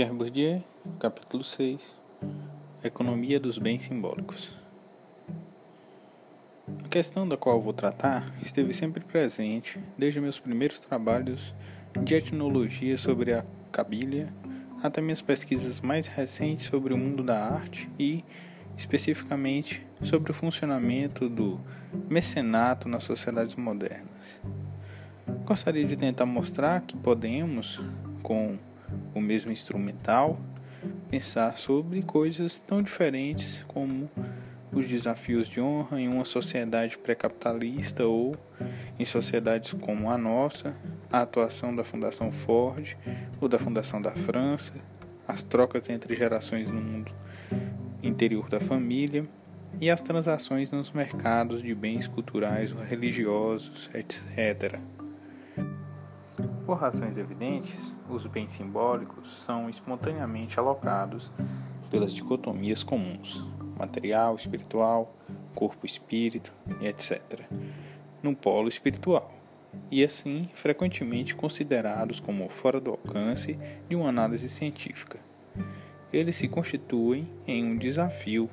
Pierre Bourdieu, capítulo 6 Economia dos bens simbólicos. A questão da qual vou tratar esteve sempre presente desde meus primeiros trabalhos de etnologia sobre a Cabília até minhas pesquisas mais recentes sobre o mundo da arte e, especificamente, sobre o funcionamento do mecenato nas sociedades modernas. Gostaria de tentar mostrar que podemos, com o mesmo instrumental, pensar sobre coisas tão diferentes como os desafios de honra em uma sociedade pré-capitalista ou em sociedades como a nossa, a atuação da Fundação Ford ou da Fundação da França, as trocas entre gerações no mundo interior da família e as transações nos mercados de bens culturais ou religiosos, etc. Por razões evidentes, os bens simbólicos são espontaneamente alocados pelas dicotomias comuns, material, espiritual, corpo-espírito etc., no polo espiritual, e assim frequentemente considerados como fora do alcance de uma análise científica. Eles se constituem em um desafio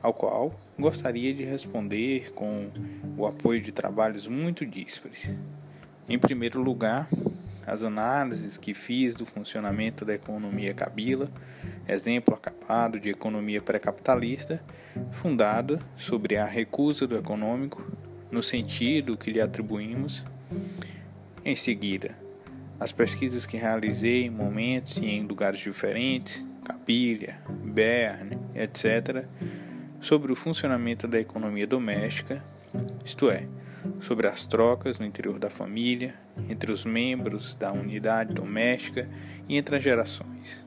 ao qual gostaria de responder com o apoio de trabalhos muito díspares. Em primeiro lugar, as análises que fiz do funcionamento da economia Kabila, exemplo acabado de economia pré-capitalista, fundada sobre a recusa do econômico, no sentido que lhe atribuímos. Em seguida, as pesquisas que realizei em momentos e em lugares diferentes, Capilha, Berne, etc., sobre o funcionamento da economia doméstica, isto é, sobre as trocas no interior da família, entre os membros da unidade doméstica e entre as gerações.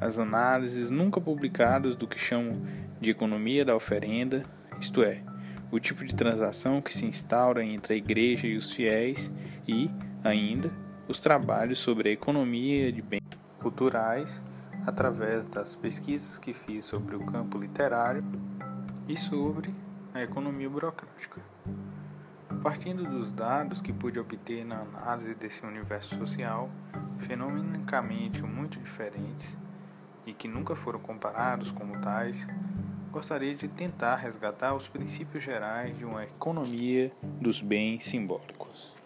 As análises nunca publicadas do que chamam de economia da oferenda, isto é, o tipo de transação que se instaura entre a igreja e os fiéis, e, ainda, os trabalhos sobre a economia de bens culturais através das pesquisas que fiz sobre o campo literário e sobre a economia burocrática. Partindo dos dados que pude obter na análise desse universo social, fenomenicamente muito diferentes e que nunca foram comparados como tais, gostaria de tentar resgatar os princípios gerais de uma economia dos bens simbólicos.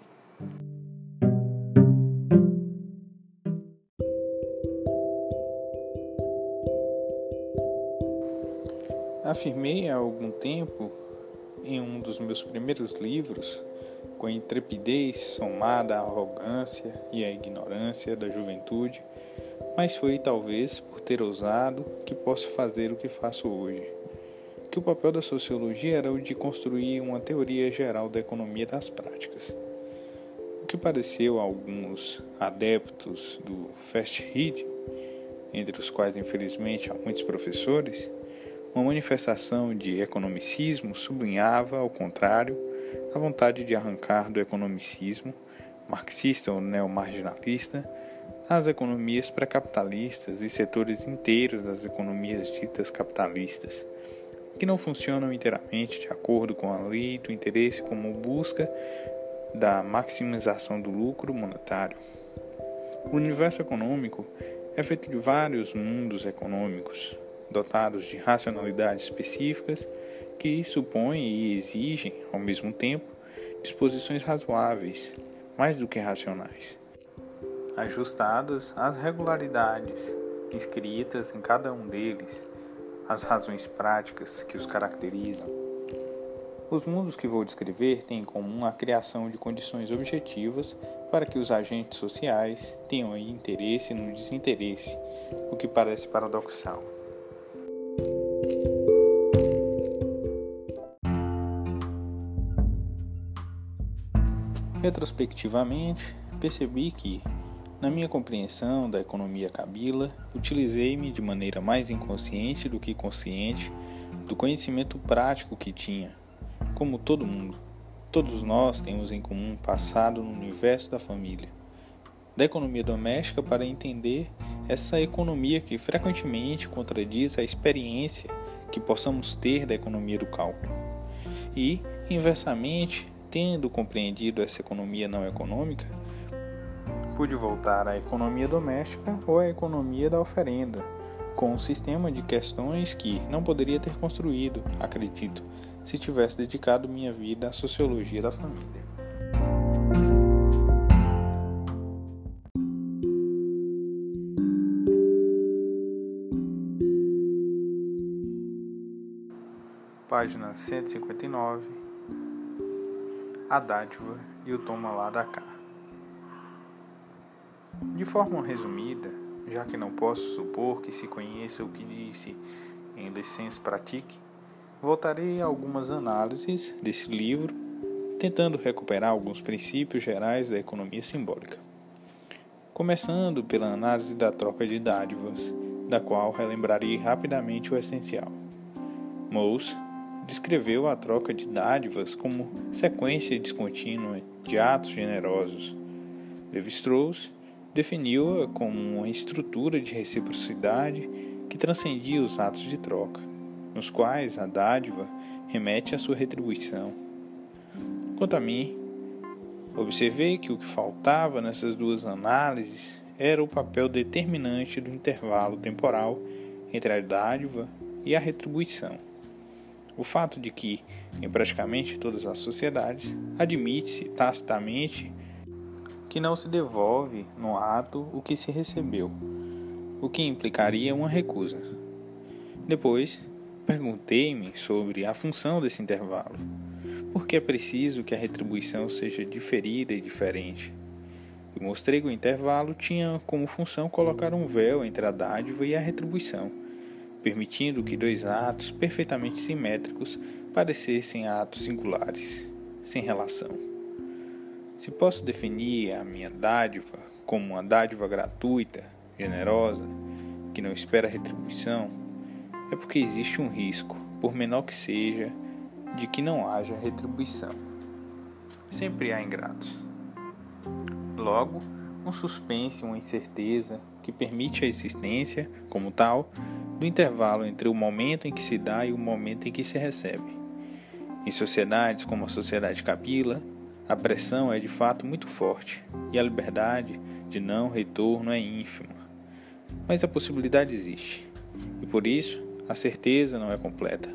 Afirmei há algum tempo em um dos meus primeiros livros, com a intrepidez somada à arrogância e à ignorância da juventude, mas foi talvez por ter ousado que posso fazer o que faço hoje. Que o papel da sociologia era o de construir uma teoria geral da economia das práticas. O que pareceu a alguns adeptos do fast reading, entre os quais infelizmente há muitos professores, uma manifestação de economicismo sublinhava, ao contrário, a vontade de arrancar do economicismo, marxista ou neomarginalista, as economias pré-capitalistas e setores inteiros das economias ditas capitalistas, que não funcionam inteiramente de acordo com a lei do interesse como busca da maximização do lucro monetário. O universo econômico é feito de vários mundos econômicos, dotados de racionalidades específicas que supõem e exigem, ao mesmo tempo, disposições razoáveis, mais do que racionais, ajustadas às regularidades inscritas em cada um deles, às razões práticas que os caracterizam. Os mundos que vou descrever têm em comum a criação de condições objetivas para que os agentes sociais tenham interesse no desinteresse, o que parece paradoxal. Retrospectivamente, percebi que, na minha compreensão da economia Kabila, utilizei-me de maneira mais inconsciente do que consciente do conhecimento prático que tinha. Como todo mundo, todos nós temos em comum um passado no universo da família. Da economia doméstica para entender essa economia que frequentemente contradiz a experiência que possamos ter da economia do cálculo. E, inversamente, tendo compreendido essa economia não econômica, Pude voltar à economia doméstica ou à economia da oferenda, com um sistema de questões que não poderia ter construído, acredito, se tivesse dedicado minha vida à sociologia da família. Página 159 A dádiva e o toma lá da cá. De forma resumida, já que não posso supor que se conheça o que disse em Licença Pratique, voltarei a algumas análises desse livro, tentando recuperar alguns princípios gerais da economia simbólica. Começando pela análise da troca de dádivas, da qual relembrarei rapidamente o essencial. Mose descreveu a troca de dádivas como sequência descontínua de atos generosos. Levi-Strauss definiu-a como uma estrutura de reciprocidade que transcendia os atos de troca, nos quais a dádiva remete à sua retribuição. Quanto a mim, observei que o que faltava nessas duas análises era o papel determinante do intervalo temporal entre a dádiva e a retribuição. O fato de que, em praticamente todas as sociedades, admite-se tacitamente que não se devolve no ato o que se recebeu, o que implicaria uma recusa. Depois, perguntei-me sobre a função desse intervalo. Por que é preciso que a retribuição seja diferida e diferente? E mostrei que o intervalo tinha como função colocar um véu entre a dádiva e a retribuição, permitindo que dois atos perfeitamente simétricos parecessem atos singulares, sem relação. Se posso definir a minha dádiva como uma dádiva gratuita, generosa, que não espera retribuição, é porque existe um risco, por menor que seja, de que não haja retribuição. Sempre há ingratos. Logo, um suspense, uma incerteza que permite a existência, como tal, do intervalo entre o momento em que se dá e o momento em que se recebe. Em sociedades como a sociedade capila, a pressão é de fato muito forte e a liberdade de não retorno é ínfima. Mas a possibilidade existe e por isso a certeza não é completa.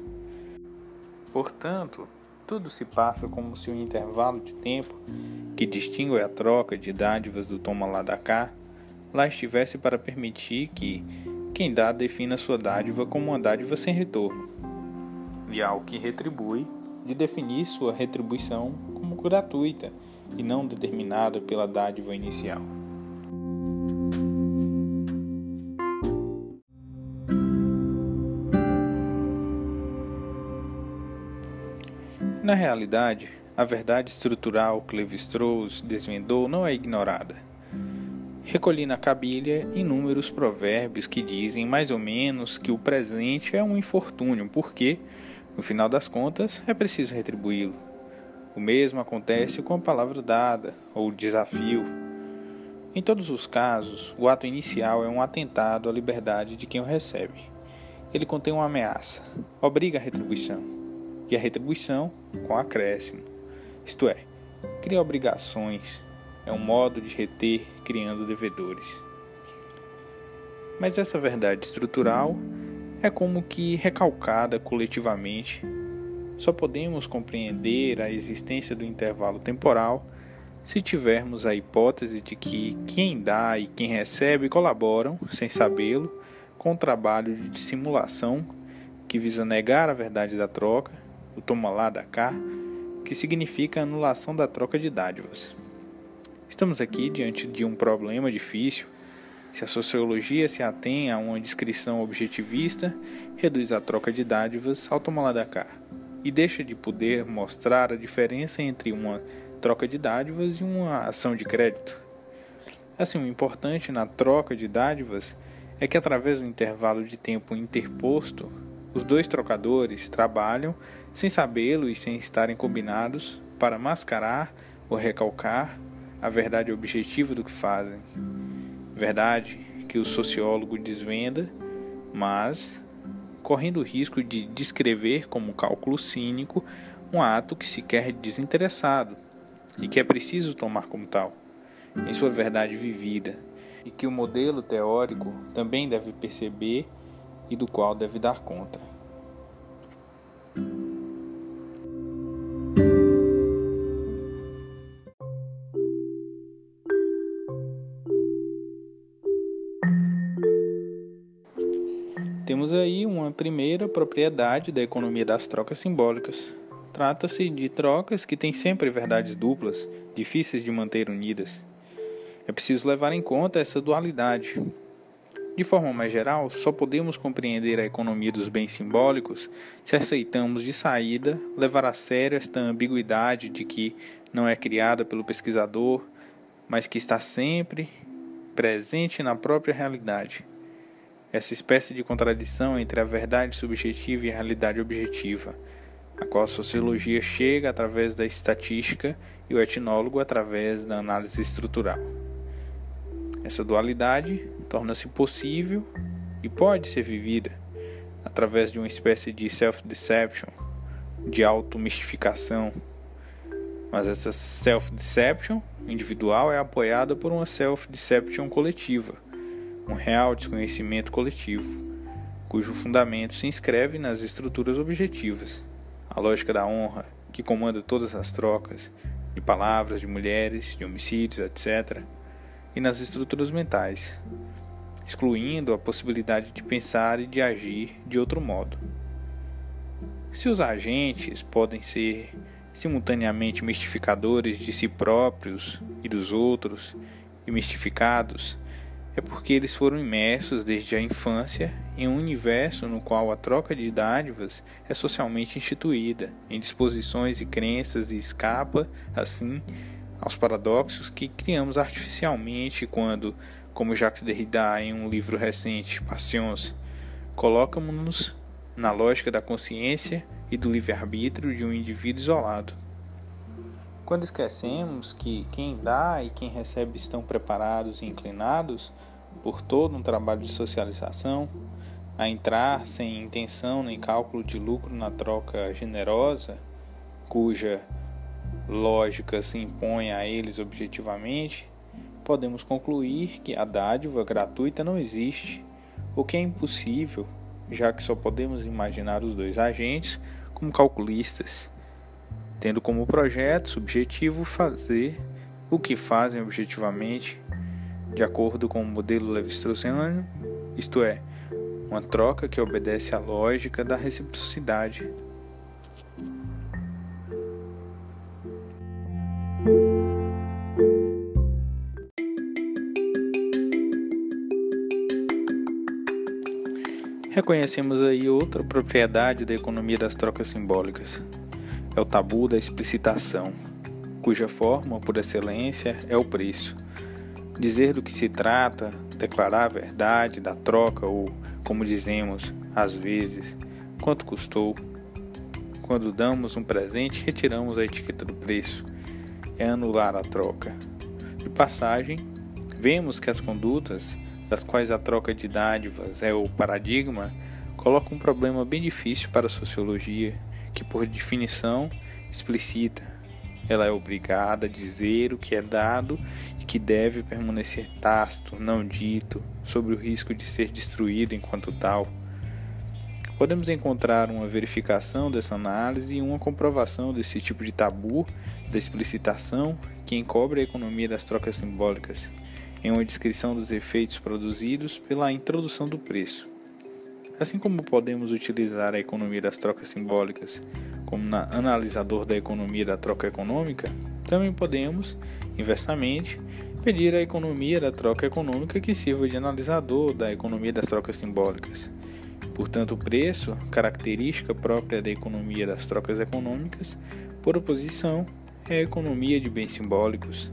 Portanto, tudo se passa como se o intervalo de tempo que distingue a troca de dádivas do toma lá da cá lá estivesse para permitir que quem dá defina sua dádiva como uma dádiva sem retorno, e ao que retribui de definir sua retribuição como gratuita e não determinada pela dádiva inicial. Na realidade, a verdade estrutural que Levi-Strauss desvendou não é ignorada. Recolhi na cabilha inúmeros provérbios que dizem mais ou menos que o presente é um infortúnio, porque, no final das contas, é preciso retribuí-lo. O mesmo acontece com a palavra dada ou desafio. Em todos os casos, o ato inicial é um atentado à liberdade de quem o recebe. Ele contém uma ameaça, obriga a retribuição, e a retribuição com acréscimo, isto é, cria obrigações, é um modo de reter criando devedores. Mas essa verdade estrutural é como que recalcada coletivamente. Só podemos compreender a existência do intervalo temporal se tivermos a hipótese de que quem dá e quem recebe colaboram, sem sabê-lo, com o trabalho de dissimulação que visa negar a verdade da troca, o toma lá da cá, que significa a anulação da troca de dádivas. Estamos aqui diante de um problema difícil se a sociologia se atém a uma descrição objetivista, reduz a troca de dádivas ao tomar da cá e deixa de poder mostrar a diferença entre uma troca de dádivas e uma ação de crédito. Assim, o importante na troca de dádivas é que, através do intervalo de tempo interposto, os dois trocadores trabalham sem sabê-lo e sem estarem combinados para mascarar ou recalcar a verdade objetiva do que fazem verdade que o sociólogo desvenda, mas correndo o risco de descrever como cálculo cínico um ato que se quer desinteressado e que é preciso tomar como tal, em sua verdade vivida e que o modelo teórico também deve perceber e do qual deve dar conta. Uma primeira propriedade da economia das trocas simbólicas. Trata-se de trocas que têm sempre verdades duplas, difíceis de manter unidas. É preciso levar em conta essa dualidade. De forma mais geral, só podemos compreender a economia dos bens simbólicos se aceitamos de saída levar a sério esta ambiguidade de que não é criada pelo pesquisador, mas que está sempre presente na própria realidade essa espécie de contradição entre a verdade subjetiva e a realidade objetiva, a qual a sociologia chega através da estatística e o etnólogo através da análise estrutural. Essa dualidade torna-se possível e pode ser vivida através de uma espécie de self-deception, de auto-mistificação. Mas essa self-deception individual é apoiada por uma self-deception coletiva um real desconhecimento coletivo, cujo fundamento se inscreve nas estruturas objetivas, a lógica da honra, que comanda todas as trocas, de palavras, de mulheres, de homicídios, etc., e nas estruturas mentais, excluindo a possibilidade de pensar e de agir de outro modo. Se os agentes podem ser simultaneamente mistificadores de si próprios e dos outros, e mistificados, é porque eles foram imersos desde a infância em um universo no qual a troca de dádivas é socialmente instituída, em disposições e crenças e escapa, assim, aos paradoxos que criamos artificialmente quando, como Jacques Derrida em um livro recente, Passions, colocamos-nos na lógica da consciência e do livre-arbítrio de um indivíduo isolado. Quando esquecemos que quem dá e quem recebe estão preparados e inclinados por todo um trabalho de socialização, a entrar sem intenção nem cálculo de lucro na troca generosa, cuja lógica se impõe a eles objetivamente, podemos concluir que a dádiva gratuita não existe, o que é impossível, já que só podemos imaginar os dois agentes como calculistas tendo como projeto subjetivo fazer o que fazem objetivamente, de acordo com o modelo Levi-Straussiano, isto é, uma troca que obedece à lógica da reciprocidade. Reconhecemos aí outra propriedade da economia das trocas simbólicas, é o tabu da explicitação, cuja forma, por excelência, é o preço. Dizer do que se trata, declarar a verdade da troca ou, como dizemos, às vezes, quanto custou. Quando damos um presente, retiramos a etiqueta do preço. É anular a troca. De passagem, vemos que as condutas, das quais a troca de dádivas é o paradigma, colocam um problema bem difícil para a sociologia que, por definição explícita, ela é obrigada a dizer o que é dado e que deve permanecer tácito, não dito, sobre o risco de ser destruído enquanto tal. Podemos encontrar uma verificação dessa análise e uma comprovação desse tipo de tabu da explicitação que encobre a economia das trocas simbólicas, em uma descrição dos efeitos produzidos pela introdução do preço. Assim como podemos utilizar a economia das trocas simbólicas como na analisador da economia da troca econômica, também podemos, inversamente, pedir a economia da troca econômica que sirva de analisador da economia das trocas simbólicas. Portanto, o preço, característica própria da economia das trocas econômicas, por oposição, é a economia de bens simbólicos.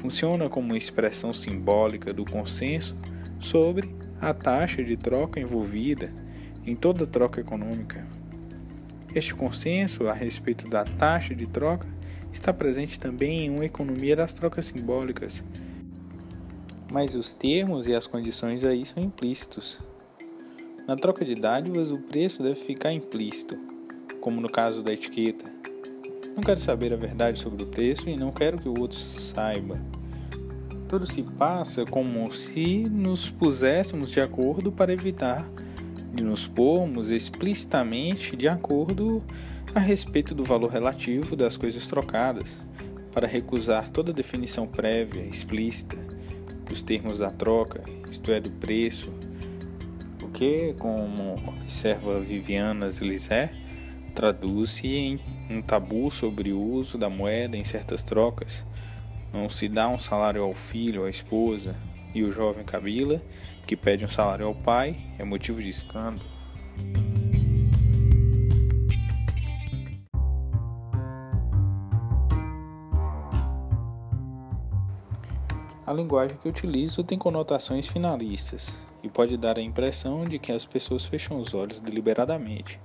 Funciona como uma expressão simbólica do consenso sobre a taxa de troca envolvida em toda troca econômica. Este consenso a respeito da taxa de troca está presente também em uma economia das trocas simbólicas, mas os termos e as condições aí são implícitos. Na troca de dádivas, o preço deve ficar implícito, como no caso da etiqueta. Não quero saber a verdade sobre o preço e não quero que o outro saiba. Tudo se passa como se nos puséssemos de acordo para evitar de nos pormos explicitamente de acordo a respeito do valor relativo das coisas trocadas, para recusar toda definição prévia, explícita, dos termos da troca, isto é, do preço, o que, como observa Viviana Zilizé, traduz-se em um tabu sobre o uso da moeda em certas trocas. Não se dá um salário ao filho, à esposa, e o jovem Kabila, que pede um salário ao pai, é motivo de escândalo. A linguagem que utilizo tem conotações finalistas e pode dar a impressão de que as pessoas fecham os olhos deliberadamente.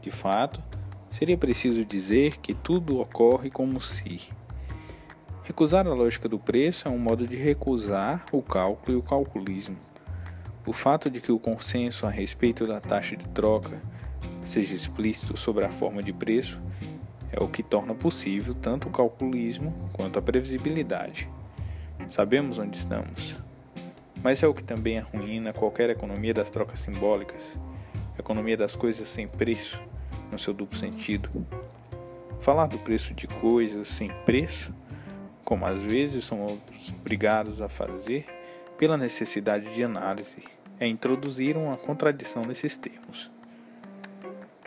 De fato, seria preciso dizer que tudo ocorre como se. Recusar a lógica do preço é um modo de recusar o cálculo e o calculismo. O fato de que o consenso a respeito da taxa de troca seja explícito sobre a forma de preço é o que torna possível tanto o calculismo quanto a previsibilidade. Sabemos onde estamos, mas é o que também arruína qualquer economia das trocas simbólicas, economia das coisas sem preço, no seu duplo sentido. Falar do preço de coisas sem preço, como às vezes somos obrigados a fazer, pela necessidade de análise, é introduzir uma contradição nesses termos.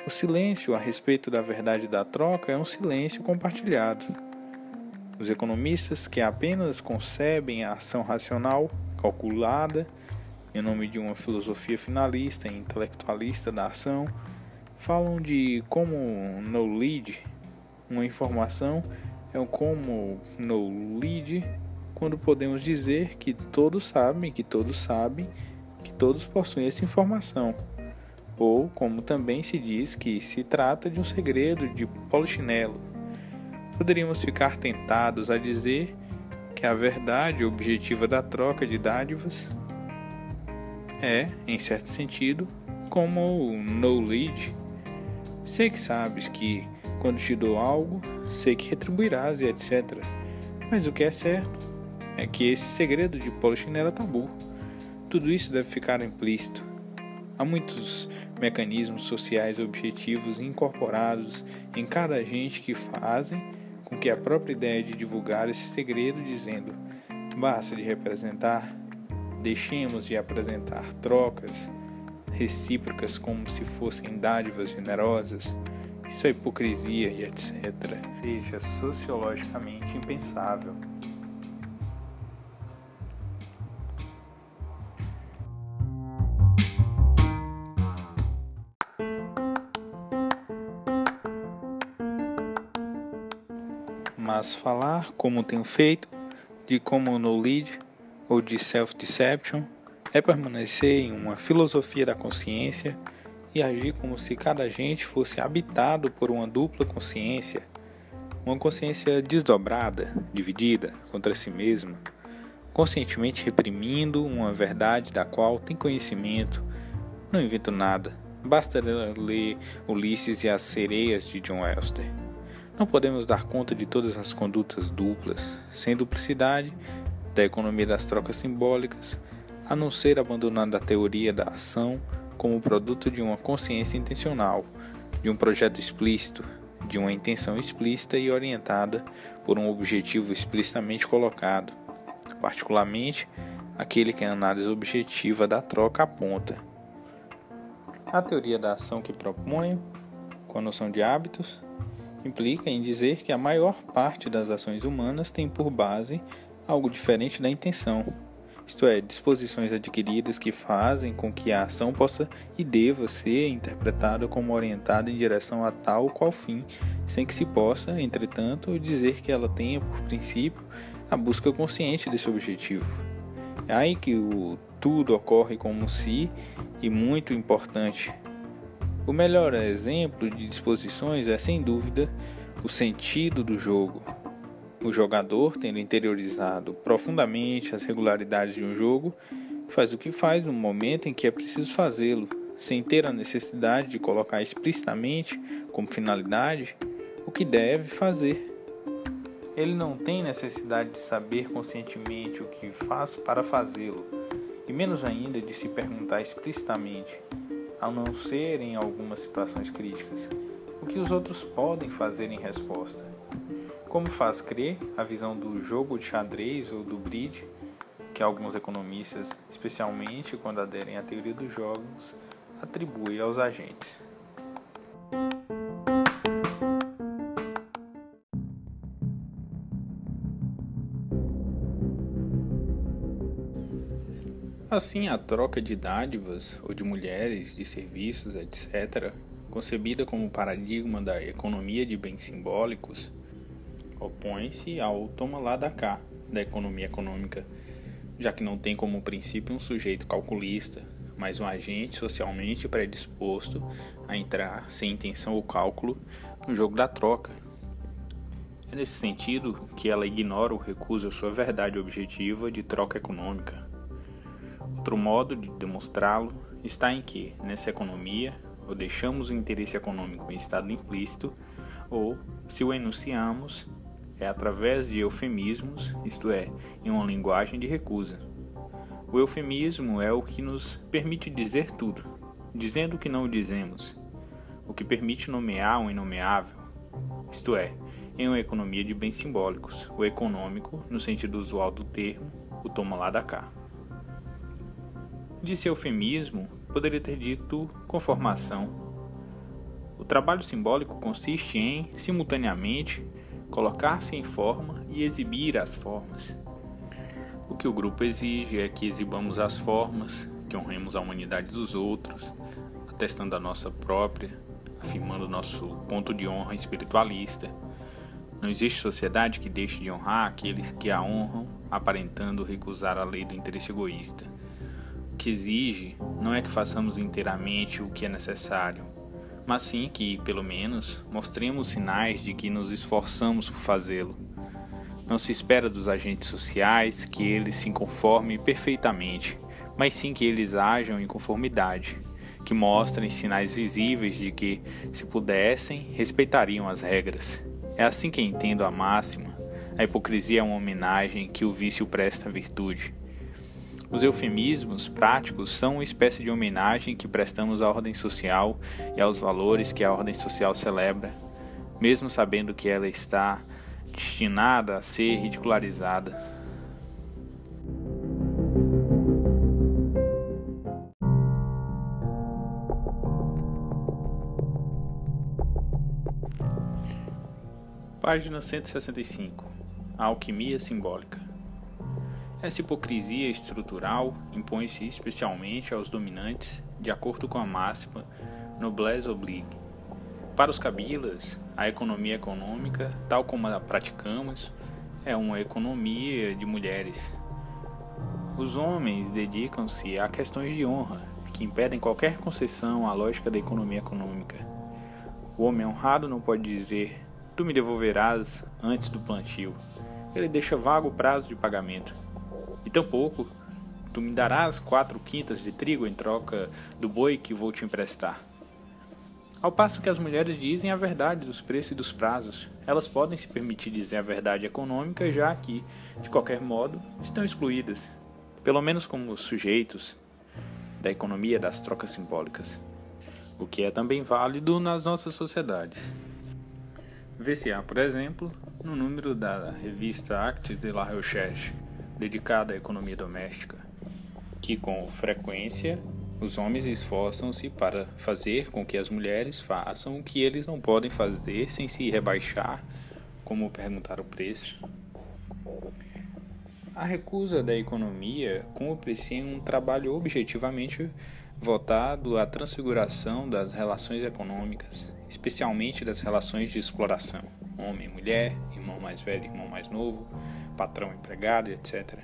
O silêncio a respeito da verdade da troca é um silêncio compartilhado os economistas que apenas concebem a ação racional, calculada, em nome de uma filosofia finalista e intelectualista da ação, falam de como no lead uma informação é como no lead quando podemos dizer que todos sabem que todos sabem que todos possuem essa informação. Ou como também se diz que se trata de um segredo de polichinelo poderíamos ficar tentados a dizer que a verdade objetiva da troca de dádivas é, em certo sentido, como o knowledge. Sei que sabes que, quando te dou algo, sei que retribuirás e etc. Mas o que é certo é que esse segredo de Polichinela é tabu. Tudo isso deve ficar implícito. Há muitos mecanismos sociais objetivos incorporados em cada agente que fazem com que a própria ideia de divulgar esse segredo, dizendo: basta de representar, deixemos de apresentar trocas recíprocas como se fossem dádivas generosas, isso é hipocrisia e etc. Seja sociologicamente impensável. mas falar, como tenho feito, de como no lead ou de self-deception é permanecer em uma filosofia da consciência e agir como se cada agente fosse habitado por uma dupla consciência, uma consciência desdobrada, dividida contra si mesma, conscientemente reprimindo uma verdade da qual tem conhecimento. Não invento nada, basta ler Ulisses e as Sereias de John Elster. Não podemos dar conta de todas as condutas duplas, sem duplicidade, da economia das trocas simbólicas, a não ser abandonando a teoria da ação como produto de uma consciência intencional, de um projeto explícito, de uma intenção explícita e orientada por um objetivo explicitamente colocado, particularmente aquele que a análise objetiva da troca aponta. A teoria da ação que proponho, com a noção de hábitos, implica em dizer que a maior parte das ações humanas tem por base algo diferente da intenção, isto é, disposições adquiridas que fazem com que a ação possa e deva ser interpretada como orientada em direção a tal ou qual fim, sem que se possa, entretanto, dizer que ela tenha por princípio a busca consciente desse objetivo. É aí que o tudo ocorre como se, e muito importante, o melhor exemplo de disposições é, sem dúvida, o sentido do jogo. O jogador, tendo interiorizado profundamente as regularidades de um jogo, faz o que faz no momento em que é preciso fazê-lo, sem ter a necessidade de colocar explicitamente como finalidade o que deve fazer. Ele não tem necessidade de saber conscientemente o que faz para fazê-lo, e menos ainda de se perguntar explicitamente, a não ser em algumas situações críticas, o que os outros podem fazer em resposta. Como faz crer a visão do jogo de xadrez ou do bridge, que alguns economistas, especialmente quando aderem à teoria dos jogos, atribuem aos agentes. Assim, a troca de dádivas ou de mulheres, de serviços, etc., concebida como paradigma da economia de bens simbólicos, opõe-se ao toma lá da cá da economia econômica, já que não tem como princípio um sujeito calculista, mas um agente socialmente predisposto a entrar sem intenção ou cálculo no jogo da troca. É nesse sentido que ela ignora ou recusa sua verdade objetiva de troca econômica. Outro modo de demonstrá-lo está em que, nessa economia, ou deixamos o interesse econômico em estado implícito, ou, se o enunciamos, é através de eufemismos, isto é, em uma linguagem de recusa. O eufemismo é o que nos permite dizer tudo, dizendo o que não dizemos, o que permite nomear o inomeável, isto é, em uma economia de bens simbólicos, o econômico, no sentido usual do termo, o toma lá da cá. Disse eufemismo, poderia ter dito conformação. O trabalho simbólico consiste em, simultaneamente, colocar-se em forma e exibir as formas. O que o grupo exige é que exibamos as formas, que honremos a humanidade dos outros, atestando a nossa própria, afirmando nosso ponto de honra espiritualista. Não existe sociedade que deixe de honrar aqueles que a honram, aparentando recusar a lei do interesse egoísta. O que exige não é que façamos inteiramente o que é necessário, mas sim que, pelo menos, mostremos sinais de que nos esforçamos por fazê-lo. Não se espera dos agentes sociais que eles se conformem perfeitamente, mas sim que eles ajam em conformidade, que mostrem sinais visíveis de que, se pudessem, respeitariam as regras. É assim que entendo a máxima. A hipocrisia é uma homenagem que o vício presta à virtude. Os eufemismos práticos são uma espécie de homenagem que prestamos à ordem social e aos valores que a ordem social celebra, mesmo sabendo que ela está destinada a ser ridicularizada. Página 165 A Alquimia Simbólica essa hipocrisia estrutural impõe-se especialmente aos dominantes, de acordo com a máxima noblesse oblique. Para os cabilas, a economia econômica, tal como a praticamos, é uma economia de mulheres. Os homens dedicam-se a questões de honra, que impedem qualquer concessão à lógica da economia econômica. O homem honrado não pode dizer: Tu me devolverás antes do plantio. Ele deixa vago o prazo de pagamento e tampouco tu me darás quatro quintas de trigo em troca do boi que vou te emprestar. Ao passo que as mulheres dizem a verdade dos preços e dos prazos, elas podem se permitir dizer a verdade econômica, já que, de qualquer modo, estão excluídas, pelo menos como sujeitos da economia das trocas simbólicas, o que é também válido nas nossas sociedades. Vê-se por exemplo, no número da revista Actes de la Recherche, dedicada à economia doméstica, que com frequência os homens esforçam-se para fazer com que as mulheres façam o que eles não podem fazer sem se rebaixar, como perguntar o preço. A recusa da economia cumpre-se em um trabalho objetivamente voltado à transfiguração das relações econômicas, especialmente das relações de exploração, homem mulher, irmão mais velho, irmão mais novo, patrão, empregado, etc.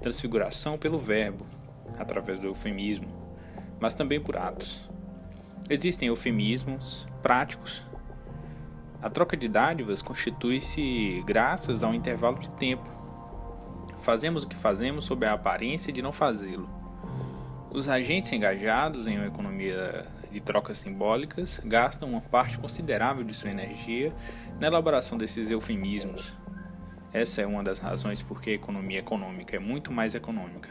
Transfiguração pelo verbo, através do eufemismo, mas também por atos. Existem eufemismos práticos. A troca de dádivas constitui-se graças a um intervalo de tempo. Fazemos o que fazemos sob a aparência de não fazê-lo. Os agentes engajados em uma economia de trocas simbólicas gastam uma parte considerável de sua energia na elaboração desses eufemismos, Essa é uma das razões por que a economia econômica é muito mais econômica.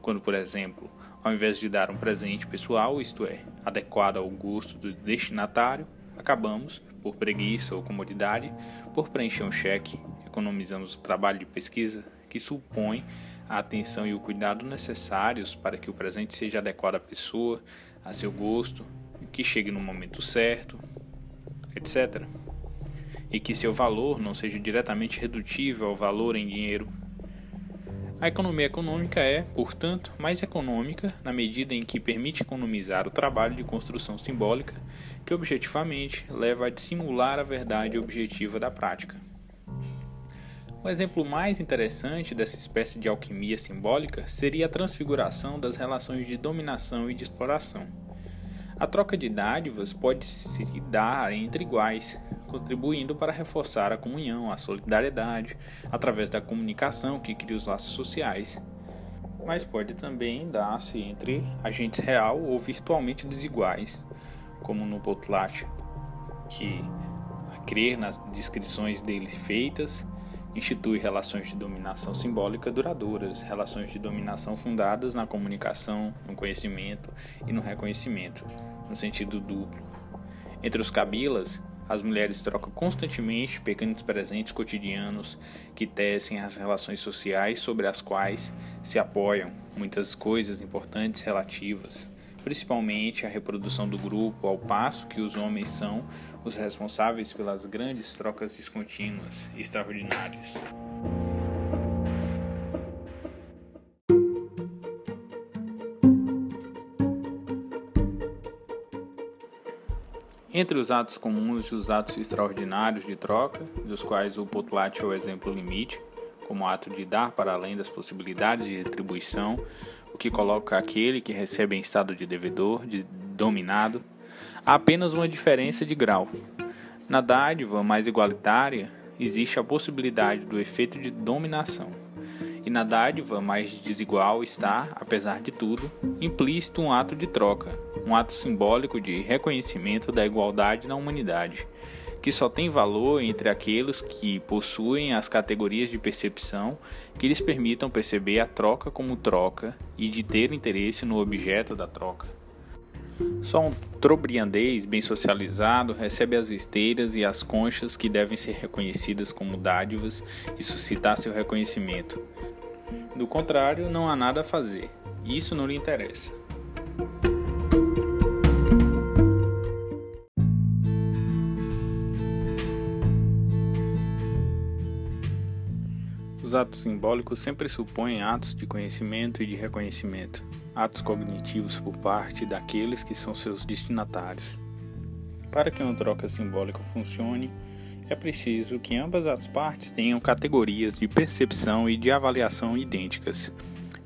Quando, por exemplo, ao invés de dar um presente pessoal, isto é, adequado ao gosto do destinatário, acabamos, por preguiça ou comodidade, por preencher um cheque, economizamos o trabalho de pesquisa que supõe a atenção e o cuidado necessários para que o presente seja adequado à pessoa, a seu gosto, que chegue no momento certo, etc. E que seu valor não seja diretamente redutível ao valor em dinheiro. A economia econômica é, portanto, mais econômica na medida em que permite economizar o trabalho de construção simbólica que objetivamente leva a dissimular a verdade objetiva da prática. O exemplo mais interessante dessa espécie de alquimia simbólica seria a transfiguração das relações de dominação e de exploração. A troca de dádivas pode se dar entre iguais, contribuindo para reforçar a comunhão, a solidariedade, através da comunicação que cria os laços sociais. Mas pode também dar-se entre agentes real ou virtualmente desiguais, como no Potlatch, que, a crer nas descrições dele feitas, institui relações de dominação simbólica duradouras, relações de dominação fundadas na comunicação, no conhecimento e no reconhecimento, no sentido duplo. Entre os cabilas, as mulheres trocam constantemente pequenos presentes cotidianos que tecem as relações sociais sobre as quais se apoiam muitas coisas importantes relativas, principalmente a reprodução do grupo, ao passo que os homens são os responsáveis pelas grandes trocas descontínuas e extraordinárias. Entre os atos comuns e os atos extraordinários de troca, dos quais o potlatch é o exemplo limite, como ato de dar para além das possibilidades de retribuição, o que coloca aquele que recebe em estado de devedor, de dominado, há apenas uma diferença de grau. Na dádiva mais igualitária, existe a possibilidade do efeito de dominação. E na dádiva mais desigual está, apesar de tudo, implícito um ato de troca, um ato simbólico de reconhecimento da igualdade na humanidade, que só tem valor entre aqueles que possuem as categorias de percepção que lhes permitam perceber a troca como troca e de ter interesse no objeto da troca. Só um trobriandês bem socializado recebe as esteiras e as conchas que devem ser reconhecidas como dádivas e suscitar seu reconhecimento. Do contrário, não há nada a fazer. Isso não lhe interessa. Os atos simbólicos sempre supõem atos de conhecimento e de reconhecimento, atos cognitivos por parte daqueles que são seus destinatários. Para que uma troca simbólica funcione, é preciso que ambas as partes tenham categorias de percepção e de avaliação idênticas.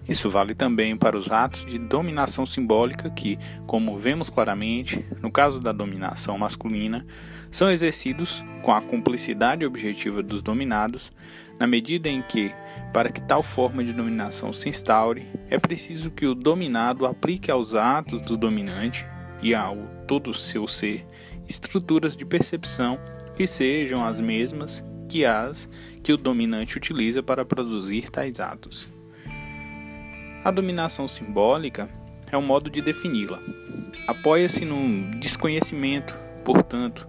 Isso vale também para os atos de dominação simbólica que, como vemos claramente, no caso da dominação masculina, são exercidos com a cumplicidade objetiva dos dominados, na medida em que, para que tal forma de dominação se instaure, é preciso que o dominado aplique aos atos do dominante e ao todo seu ser estruturas de percepção que sejam as mesmas que as que o dominante utiliza para produzir tais atos. A dominação simbólica é um modo de defini-la. Apoia-se no desconhecimento, portanto,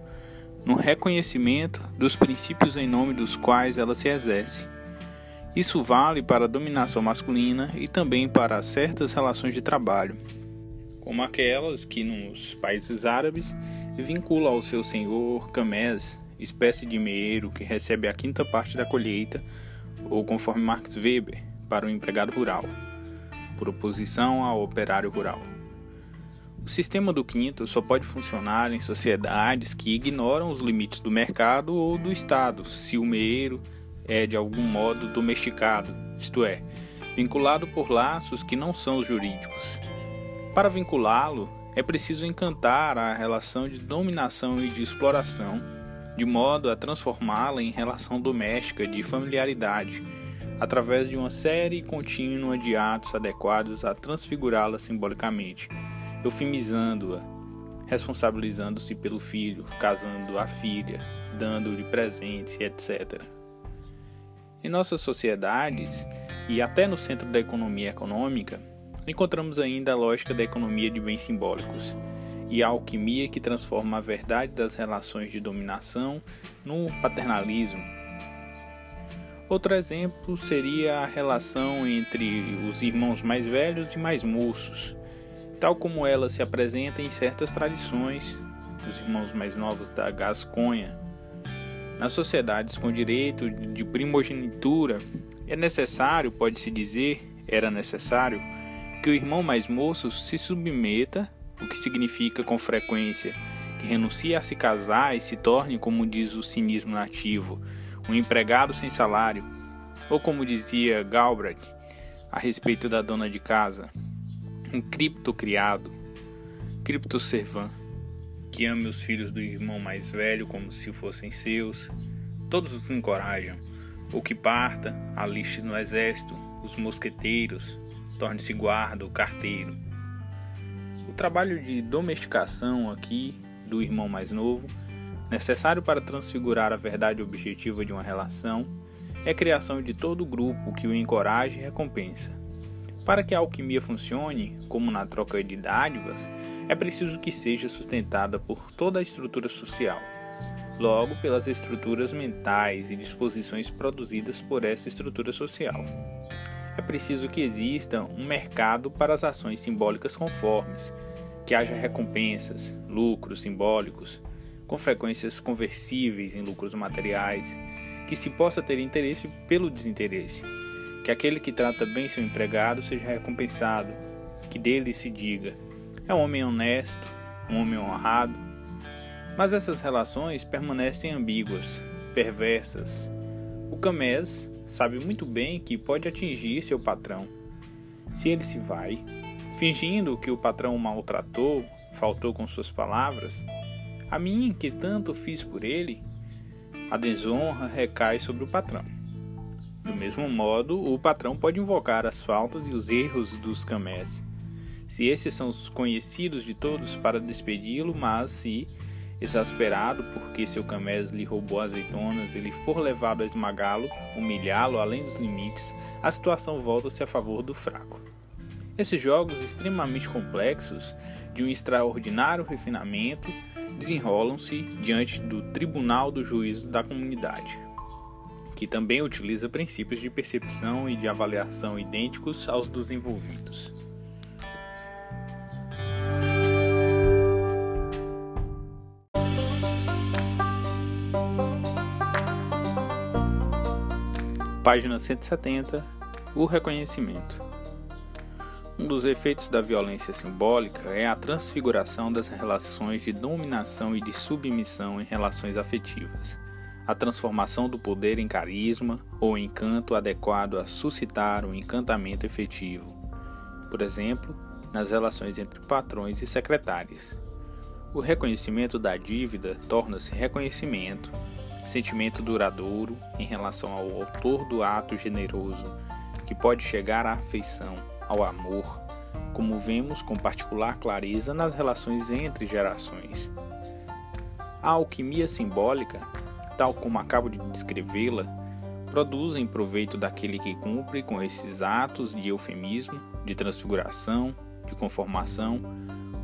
no reconhecimento dos princípios em nome dos quais ela se exerce. Isso vale para a dominação masculina e também para certas relações de trabalho, como aquelas que nos países árabes vincula ao seu senhor camés, espécie de meeiro que recebe a quinta parte da colheita, ou conforme Max Weber, para o empregado rural, por oposição ao operário rural. O sistema do quinto só pode funcionar em sociedades que ignoram os limites do mercado ou do Estado, se o meeiro é de algum modo domesticado, isto é, vinculado por laços que não são os jurídicos. Para vinculá-lo, é preciso encantar a relação de dominação e de exploração, de modo a transformá-la em relação doméstica de familiaridade, através de uma série contínua de atos adequados a transfigurá-la simbolicamente eufemizando-a, responsabilizando-se pelo filho, casando a filha, dando-lhe presentes, etc. Em nossas sociedades, e até no centro da economia econômica, encontramos ainda a lógica da economia de bens simbólicos e a alquimia que transforma a verdade das relações de dominação no paternalismo. Outro exemplo seria a relação entre os irmãos mais velhos e mais moços, tal como ela se apresenta em certas tradições dos irmãos mais novos da Gasconha. Nas sociedades com direito de primogenitura, é necessário, pode-se dizer, era necessário, que o irmão mais moço se submeta, o que significa com frequência que renuncie a se casar e se torne, como diz o cinismo nativo, um empregado sem salário, ou como dizia Galbraith a respeito da dona de casa, um criptocriado, criptoservant que ame os filhos do irmão mais velho como se fossem seus. Todos os encorajam. O que parta, aliste no exército, os mosqueteiros, torne-se guarda ou carteiro. O trabalho de domesticação aqui do irmão mais novo, necessário para transfigurar a verdade objetiva de uma relação, é a criação de todo o grupo que o encoraje e recompensa. Para que a alquimia funcione, como na troca de dádivas, é preciso que seja sustentada por toda a estrutura social, logo pelas estruturas mentais e disposições produzidas por essa estrutura social. É preciso que exista um mercado para as ações simbólicas conformes, que haja recompensas, lucros simbólicos, com frequências conversíveis em lucros materiais, que se possa ter interesse pelo desinteresse que aquele que trata bem seu empregado seja recompensado, que dele se diga: é um homem honesto, um homem honrado. Mas essas relações permanecem ambíguas, perversas. O camés sabe muito bem que pode atingir seu patrão. Se ele se vai, fingindo que o patrão o maltratou, faltou com suas palavras, a mim que tanto fiz por ele, a desonra recai sobre o patrão. Do mesmo modo, o patrão pode invocar as faltas e os erros dos camés, se esses são os conhecidos de todos para despedi-lo, mas se, exasperado porque seu camés lhe roubou azeitonas, ele for levado a esmagá-lo, humilhá-lo além dos limites, a situação volta-se a favor do fraco. Esses jogos extremamente complexos, de um extraordinário refinamento, desenrolam-se diante do tribunal do juízo da comunidade que também utiliza princípios de percepção e de avaliação idênticos aos dos envolvidos. Página 170 O reconhecimento. Um dos efeitos da violência simbólica é a transfiguração das relações de dominação e de submissão em relações afetivas a transformação do poder em carisma ou encanto adequado a suscitar um encantamento efetivo, por exemplo, nas relações entre patrões e secretários. O reconhecimento da dívida torna-se reconhecimento, sentimento duradouro em relação ao autor do ato generoso, que pode chegar à afeição, ao amor, como vemos com particular clareza nas relações entre gerações. A alquimia simbólica tal como acabo de descrevê-la, produzem proveito daquele que cumpre com esses atos de eufemismo, de transfiguração, de conformação,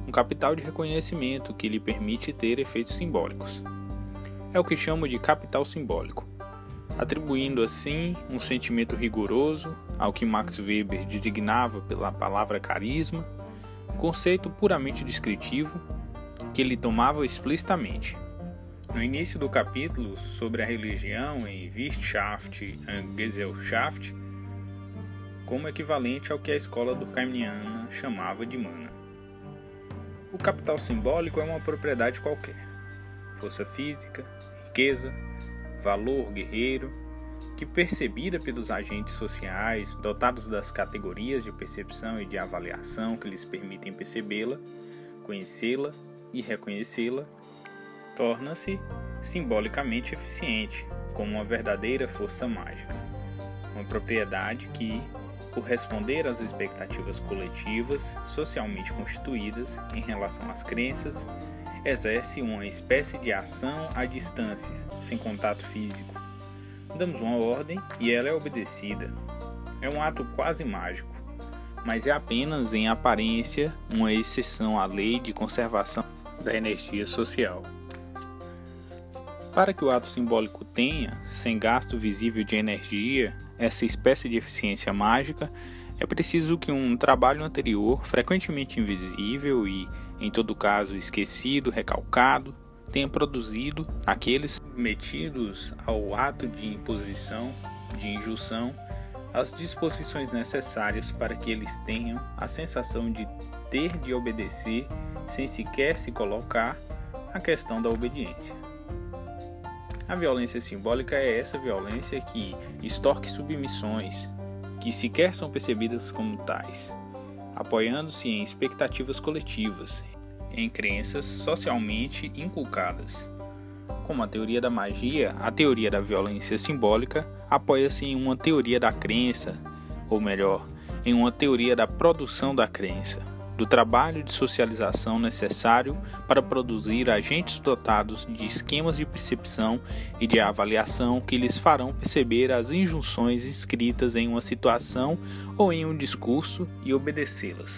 um capital de reconhecimento que lhe permite ter efeitos simbólicos. É o que chamo de capital simbólico, atribuindo assim um sentimento rigoroso ao que Max Weber designava pela palavra carisma, conceito puramente descritivo que ele tomava explicitamente no início do capítulo sobre a religião em Wissenschaft e Gesellschaft, como equivalente ao que a escola durkheimiana chamava de mana. O capital simbólico é uma propriedade qualquer, força física, riqueza, valor guerreiro, que percebida pelos agentes sociais, dotados das categorias de percepção e de avaliação que lhes permitem percebê-la, conhecê-la e reconhecê-la, torna-se simbolicamente eficiente, como uma verdadeira força mágica. Uma propriedade que, por responder às expectativas coletivas socialmente constituídas em relação às crenças, exerce uma espécie de ação à distância, sem contato físico, Damos uma ordem e ela é obedecida. É um ato quase mágico, mas é apenas em aparência uma exceção à lei de conservação da energia social. Para que o ato simbólico tenha, sem gasto visível de energia, essa espécie de eficiência mágica, é preciso que um trabalho anterior, frequentemente invisível e, em todo caso, esquecido, recalcado, tenha produzido aqueles metidos ao ato de imposição, de injunção, as disposições necessárias para que eles tenham a sensação de ter de obedecer sem sequer se colocar a questão da obediência. A violência simbólica é essa violência que extorque submissões, que sequer são percebidas como tais, apoiando-se em expectativas coletivas, em crenças socialmente inculcadas. Como a teoria da magia, a teoria da violência simbólica apoia-se em uma teoria da crença, ou melhor, em uma teoria da produção da crença do trabalho de socialização necessário para produzir agentes dotados de esquemas de percepção e de avaliação que lhes farão perceber as injunções escritas em uma situação ou em um discurso e obedecê-las.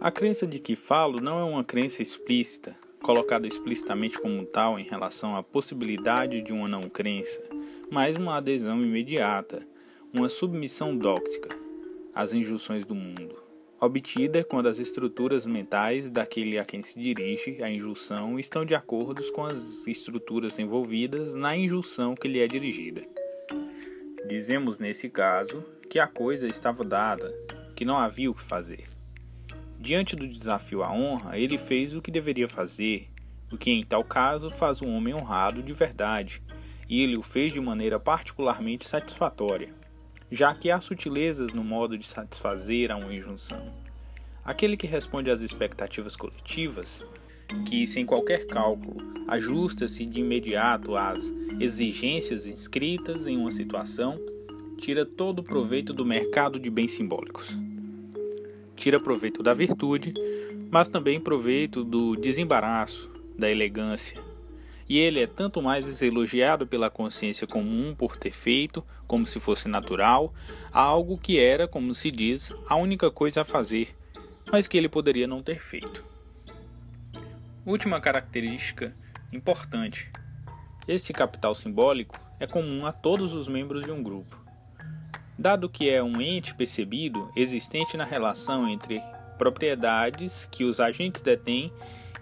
A crença de que falo não é uma crença explícita, colocado explicitamente como tal em relação à possibilidade de uma não crença, mas uma adesão imediata, uma submissão dóxica às injunções do mundo, obtida quando as estruturas mentais daquele a quem se dirige a injunção estão de acordo com as estruturas envolvidas na injunção que lhe é dirigida. Dizemos nesse caso que a coisa estava dada, que não havia o que fazer. Diante do desafio à honra, ele fez o que deveria fazer, o que em tal caso faz um homem honrado de verdade, e ele o fez de maneira particularmente satisfatória, já que há sutilezas no modo de satisfazer a uma injunção. Aquele que responde às expectativas coletivas, que sem qualquer cálculo ajusta-se de imediato às exigências inscritas em uma situação, tira todo o proveito do mercado de bens simbólicos tira proveito da virtude, mas também proveito do desembaraço, da elegância. E ele é tanto mais elogiado pela consciência comum por ter feito, como se fosse natural, algo que era, como se diz, a única coisa a fazer, mas que ele poderia não ter feito. Última característica importante: esse capital simbólico é comum a todos os membros de um grupo dado que é um ente percebido existente na relação entre propriedades que os agentes detêm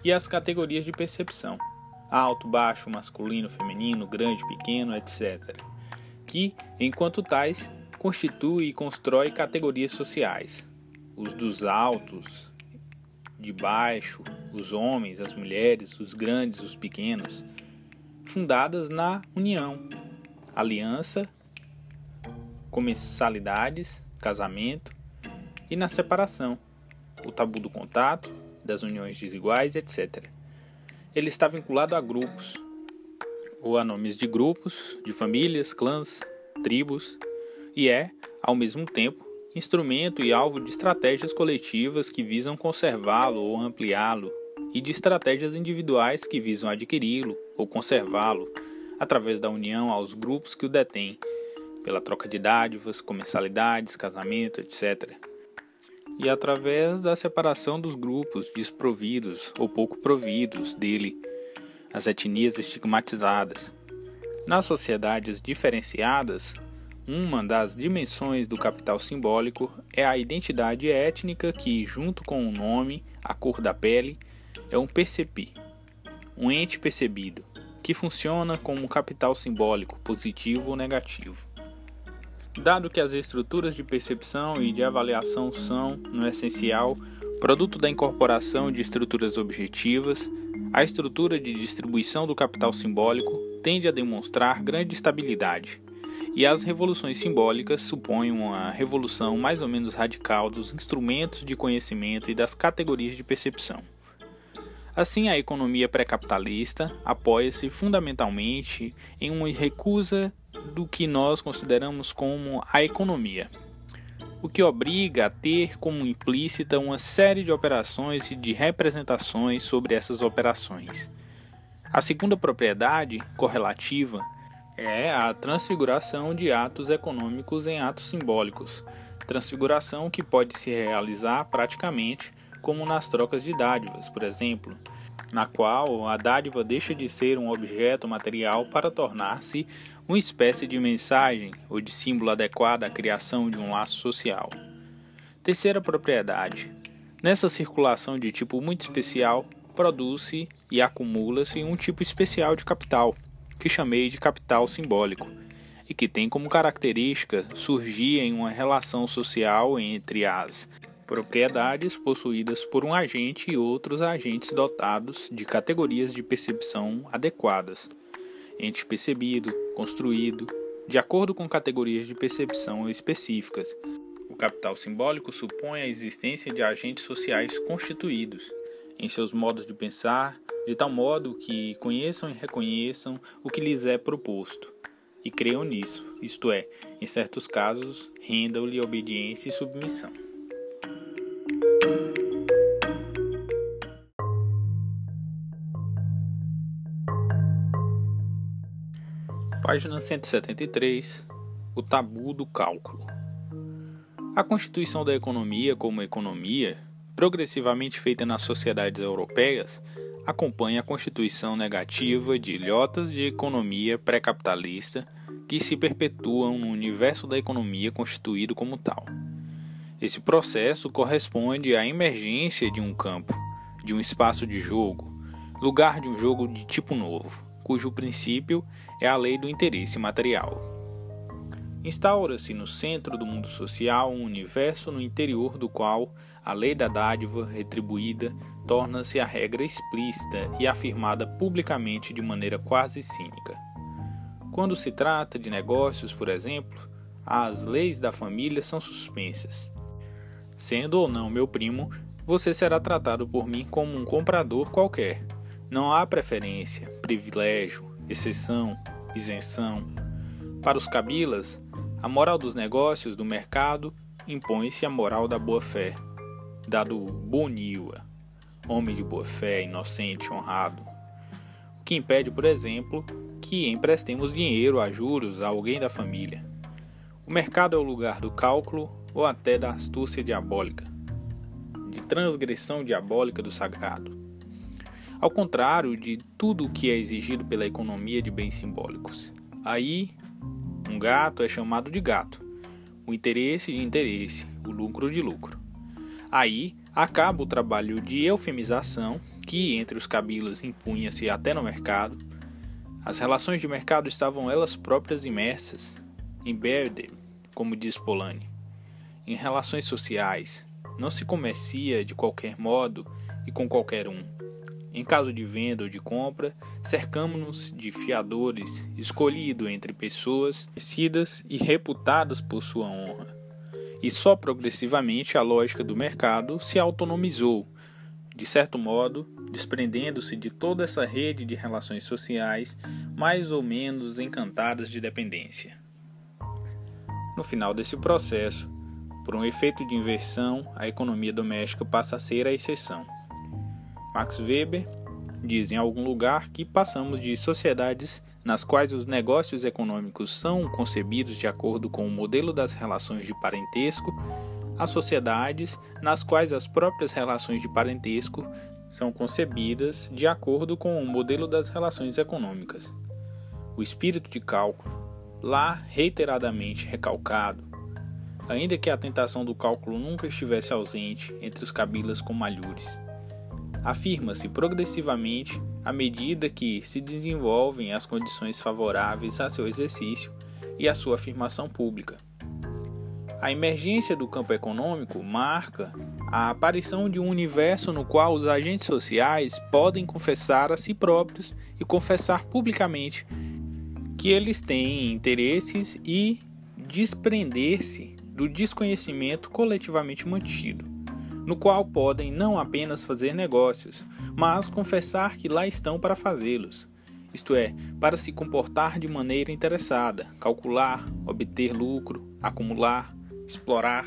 e as categorias de percepção, alto, baixo, masculino, feminino, grande, pequeno, etc., que, enquanto tais, constitui e constrói categorias sociais, os dos altos, de baixo, os homens, as mulheres, os grandes, os pequenos, fundadas na união, aliança comensalidades, casamento e na separação, o tabu do contato, das uniões desiguais, etc. Ele está vinculado a grupos, ou a nomes de grupos, de famílias, clãs, tribos, e é, ao mesmo tempo, instrumento e alvo de estratégias coletivas que visam conservá-lo ou ampliá-lo, e de estratégias individuais que visam adquiri-lo ou conservá-lo, através da união aos grupos que o detêm pela troca de dádivas, comensalidades, casamento, etc. E através da separação dos grupos desprovidos ou pouco providos dele, as etnias estigmatizadas. Nas sociedades diferenciadas, uma das dimensões do capital simbólico é a identidade étnica que, junto com o nome, a cor da pele, é um percepi, um ente percebido, que funciona como capital simbólico, positivo ou negativo. Dado que as estruturas de percepção e de avaliação são, no essencial, produto da incorporação de estruturas objetivas, a estrutura de distribuição do capital simbólico tende a demonstrar grande estabilidade, e as revoluções simbólicas supõem uma revolução mais ou menos radical dos instrumentos de conhecimento e das categorias de percepção. Assim, a economia pré-capitalista apoia-se fundamentalmente em uma recusa do que nós consideramos como a economia. o que obriga a ter como implícita uma série de operações e de representações sobre essas operações. A segunda propriedade, correlativa, é a transfiguração de atos econômicos em atos simbólicos, transfiguração que pode se realizar praticamente como nas trocas de dádivas, por exemplo, na qual a dádiva deixa de ser um objeto material para tornar-se uma espécie de mensagem ou de símbolo adequado à criação de um laço social. Terceira propriedade: nessa circulação de tipo muito especial, produz-se e acumula-se um tipo especial de capital, que chamei de capital simbólico, e que tem como característica surgir em uma relação social entre as propriedades possuídas por um agente e outros agentes dotados de categorias de percepção adequadas ente percebido, construído, de acordo com categorias de percepção específicas. O capital simbólico supõe a existência de agentes sociais constituídos em seus modos de pensar, de tal modo que conheçam e reconheçam o que lhes é proposto e creiam nisso, isto é, em certos casos, rendam-lhe obediência e submissão. Página 173 O tabu do cálculo. A constituição da economia como economia, progressivamente feita nas sociedades europeias, acompanha a constituição negativa de ilhotas de economia pré-capitalista que se perpetuam no universo da economia constituído como tal. Esse processo corresponde à emergência de um campo, de um espaço de jogo, lugar de um jogo de tipo novo cujo princípio é a lei do interesse material. Instaura-se no centro do mundo social um universo no interior do qual a lei da dádiva retribuída torna-se a regra explícita e afirmada publicamente de maneira quase cínica. Quando se trata de negócios, por exemplo, as leis da família são suspensas. Sendo ou não meu primo, você será tratado por mim como um comprador qualquer, não há preferência, privilégio, exceção, isenção. Para os cabilas, a moral dos negócios do mercado impõe-se a moral da boa-fé, dado boniwa, homem de boa-fé, inocente, honrado. O que impede, por exemplo, que emprestemos dinheiro a juros a alguém da família. O mercado é o lugar do cálculo ou até da astúcia diabólica, de transgressão diabólica do sagrado ao contrário de tudo o que é exigido pela economia de bens simbólicos. Aí, um gato é chamado de gato, o interesse de interesse, o lucro de lucro. Aí acaba o trabalho de eufemização que entre os cabilas impunha-se até no mercado. As relações de mercado estavam elas próprias imersas em Berde, como diz Polanyi. Em relações sociais, não se comercia de qualquer modo e com qualquer um em caso de venda ou de compra, cercamos-nos de fiadores escolhidos entre pessoas conhecidas e reputadas por sua honra. E só progressivamente a lógica do mercado se autonomizou, de certo modo, desprendendo-se de toda essa rede de relações sociais mais ou menos encantadas de dependência. No final desse processo, por um efeito de inversão, a economia doméstica passa a ser a exceção. Max Weber diz em algum lugar que passamos de sociedades nas quais os negócios econômicos são concebidos de acordo com o modelo das relações de parentesco a sociedades nas quais as próprias relações de parentesco são concebidas de acordo com o modelo das relações econômicas. O espírito de cálculo, lá reiteradamente recalcado, ainda que a tentação do cálculo nunca estivesse ausente entre os cabilas com malhures afirma-se progressivamente à medida que se desenvolvem as condições favoráveis a seu exercício e a sua afirmação pública. A emergência do campo econômico marca a aparição de um universo no qual os agentes sociais podem confessar a si próprios e confessar publicamente que eles têm interesses e desprender-se do desconhecimento coletivamente mantido no qual podem não apenas fazer negócios, mas confessar que lá estão para fazê-los, isto é, para se comportar de maneira interessada, calcular, obter lucro, acumular, explorar,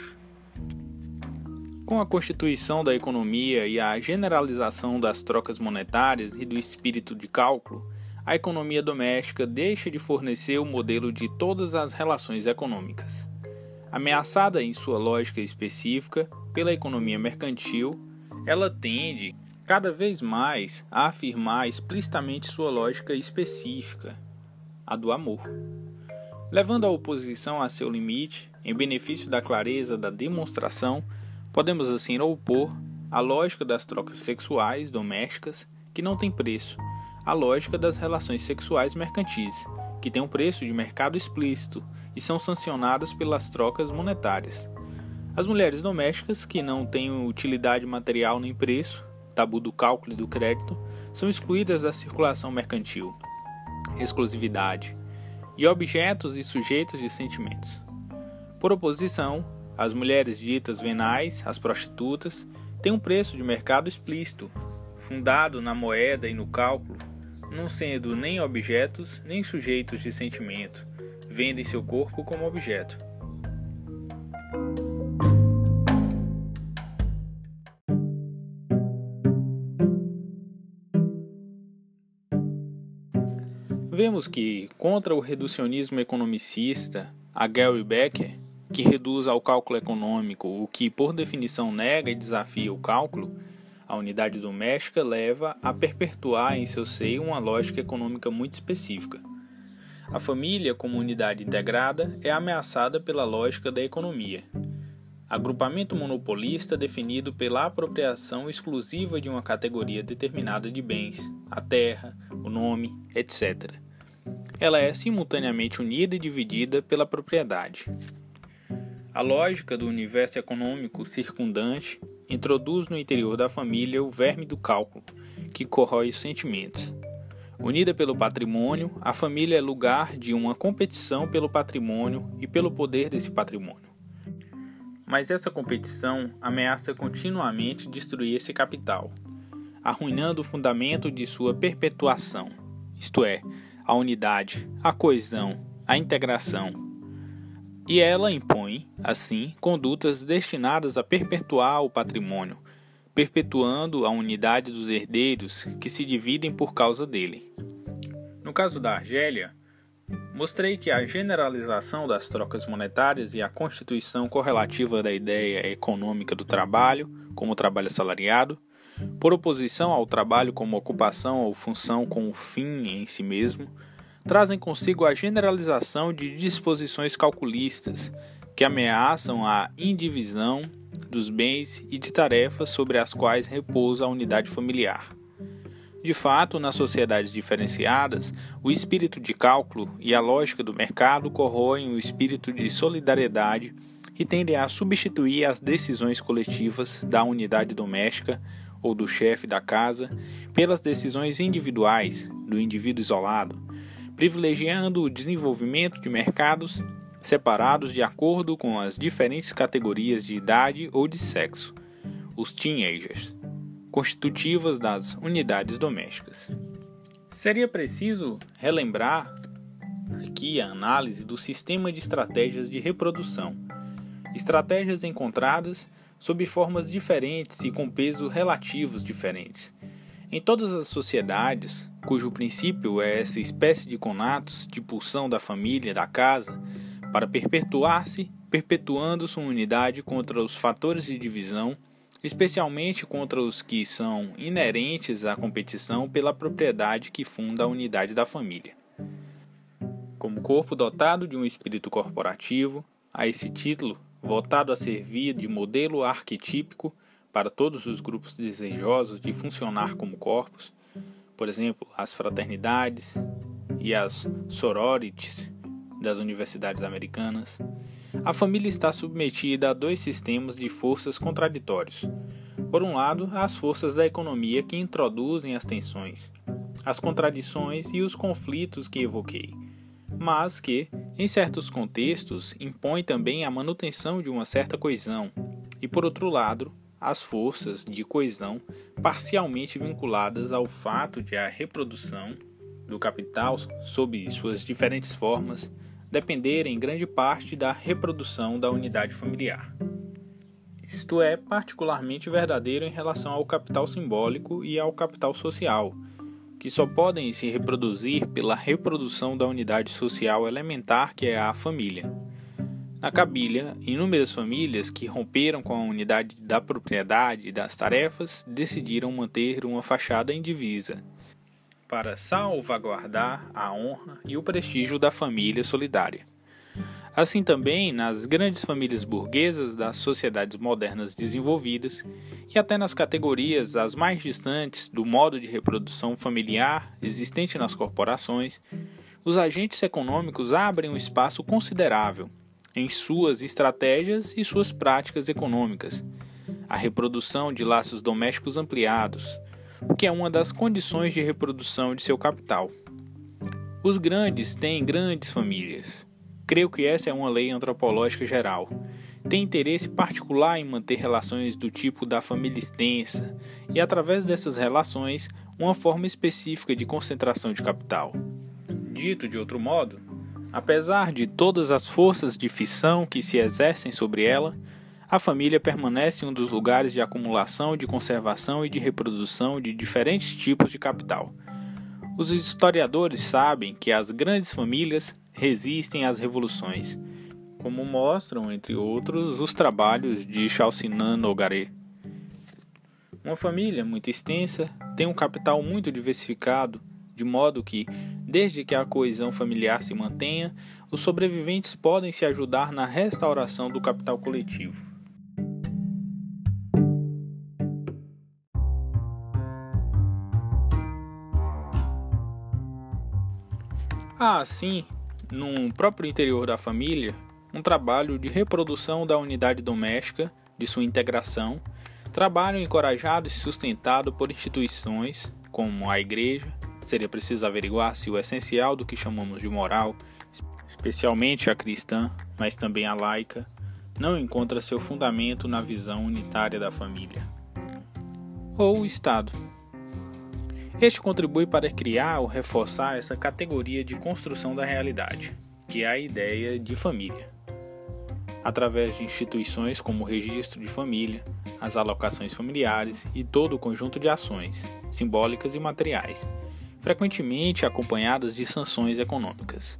Com a constituição da economia e a generalização das trocas monetárias e do espírito de cálculo, a economia doméstica deixa de fornecer o modelo de todas as relações econômicas. Ameaçada em sua lógica específica pela economia mercantil, ela tende cada vez mais a afirmar explicitamente sua lógica específica, a do amor. Levando a oposição a seu limite, em benefício da clareza da demonstração, podemos assim opor a lógica das trocas sexuais domésticas, que não tem preço, à lógica das relações sexuais mercantis, que tem um preço de mercado explícito e são sancionadas pelas trocas monetárias. As mulheres domésticas, que não têm utilidade material nem preço, tabu do cálculo e do crédito, são excluídas da circulação mercantil, exclusividade, e objetos e sujeitos de sentimentos. Por oposição, as mulheres ditas venais, as prostitutas, têm um preço de mercado explícito, fundado na moeda e no cálculo, não sendo nem objetos nem sujeitos de sentimento, vendem seu corpo como objeto. Vemos que, contra o reducionismo economicista, a Gary Becker, que reduz ao cálculo econômico o que, por definição, nega e desafia o cálculo, a unidade doméstica leva a perpetuar em seu seio uma lógica econômica muito específica. A família, como unidade integrada, é ameaçada pela lógica da economia. Agrupamento monopolista definido pela apropriação exclusiva de uma categoria determinada de bens, a terra, o nome, etc. Ela é simultaneamente unida e dividida pela propriedade. A lógica do universo econômico circundante introduz no interior da família o verme do cálculo, que corrói os sentimentos. Unida pelo patrimônio, a família é lugar de uma competição pelo patrimônio e pelo poder desse patrimônio. Mas essa competição ameaça continuamente destruir esse capital, arruinando o fundamento de sua perpetuação, isto é, a unidade, a coesão, a integração, e ela impõe, assim, condutas destinadas a perpetuar o patrimônio, perpetuando a unidade dos herdeiros que se dividem por causa dele. No caso da Argélia, mostrei que a generalização das trocas monetárias e a constituição correlativa da ideia econômica do trabalho, como trabalho assalariado, por oposição ao trabalho como ocupação ou função com o fim em si mesmo, trazem consigo a generalização de disposições calculistas que ameaçam a indivisão dos bens e de tarefas sobre as quais repousa a unidade familiar. De fato, nas sociedades diferenciadas, o espírito de cálculo e a lógica do mercado corroem o espírito de solidariedade e tendem a substituir as decisões coletivas da unidade doméstica ou do chefe da casa pelas decisões individuais do indivíduo isolado, privilegiando o desenvolvimento de mercados separados de acordo com as diferentes categorias de idade ou de sexo, os teenagers, constitutivas das unidades domésticas. Seria preciso relembrar aqui a análise do sistema de estratégias de reprodução, estratégias encontradas sob formas diferentes e com peso relativos diferentes. Em todas as sociedades, cujo princípio é essa espécie de conatos de pulsão da família, da casa, para perpetuar-se, perpetuando sua unidade contra os fatores de divisão, especialmente contra os que são inerentes à competição pela propriedade que funda a unidade da família. Como corpo dotado de um espírito corporativo, a esse título, voltado a servir de modelo arquetípico para todos os grupos desejosos de funcionar como corpos, por exemplo, as fraternidades e as sororities das universidades americanas, a família está submetida a dois sistemas de forças contraditórios. Por um lado, as forças da economia que introduzem as tensões, as contradições e os conflitos que evoquei, mas que, em certos contextos, impõem também a manutenção de uma certa coesão, e por outro lado, as forças de coesão parcialmente vinculadas ao fato de a reprodução do capital, sob suas diferentes formas, depender em grande parte da reprodução da unidade familiar. Isto é particularmente verdadeiro em relação ao capital simbólico e ao capital social, que só podem se reproduzir pela reprodução da unidade social elementar que é a família. Na Cabília, inúmeras famílias que romperam com a unidade da propriedade e das tarefas decidiram manter uma fachada indivisa para salvaguardar a honra e o prestígio da família solidária. Assim também nas grandes famílias burguesas das sociedades modernas desenvolvidas e até nas categorias as mais distantes do modo de reprodução familiar existente nas corporações, os agentes econômicos abrem um espaço considerável em suas estratégias e suas práticas econômicas, a reprodução de laços domésticos ampliados, o que é uma das condições de reprodução de seu capital. Os grandes têm grandes famílias Creio que essa é uma lei antropológica geral. Tem interesse particular em manter relações do tipo da família extensa e, através dessas relações, uma forma específica de concentração de capital. Dito de outro modo, apesar de todas as forças de fissão que se exercem sobre ela, a família permanece um dos lugares de acumulação, de conservação e de reprodução de diferentes tipos de capital. Os historiadores sabem que as grandes famílias resistem às revoluções, como mostram, entre outros, os trabalhos de Chalcinan Nogaré. Uma família muito extensa tem um capital muito diversificado, de modo que, desde que a coesão familiar se mantenha, os sobreviventes podem se ajudar na restauração do capital coletivo. Há, assim, no próprio interior da família, um trabalho de reprodução da unidade doméstica, de sua integração, trabalho encorajado e sustentado por instituições como a igreja. Seria preciso averiguar se o essencial do que chamamos de moral, especialmente a cristã, mas também a laica, não encontra seu fundamento na visão unitária da família. Ou o Estado este contribui para criar ou reforçar essa categoria de construção da realidade, que é a ideia de família. Através de instituições como o registro de família, as alocações familiares e todo o conjunto de ações, simbólicas e materiais, frequentemente acompanhadas de sanções econômicas,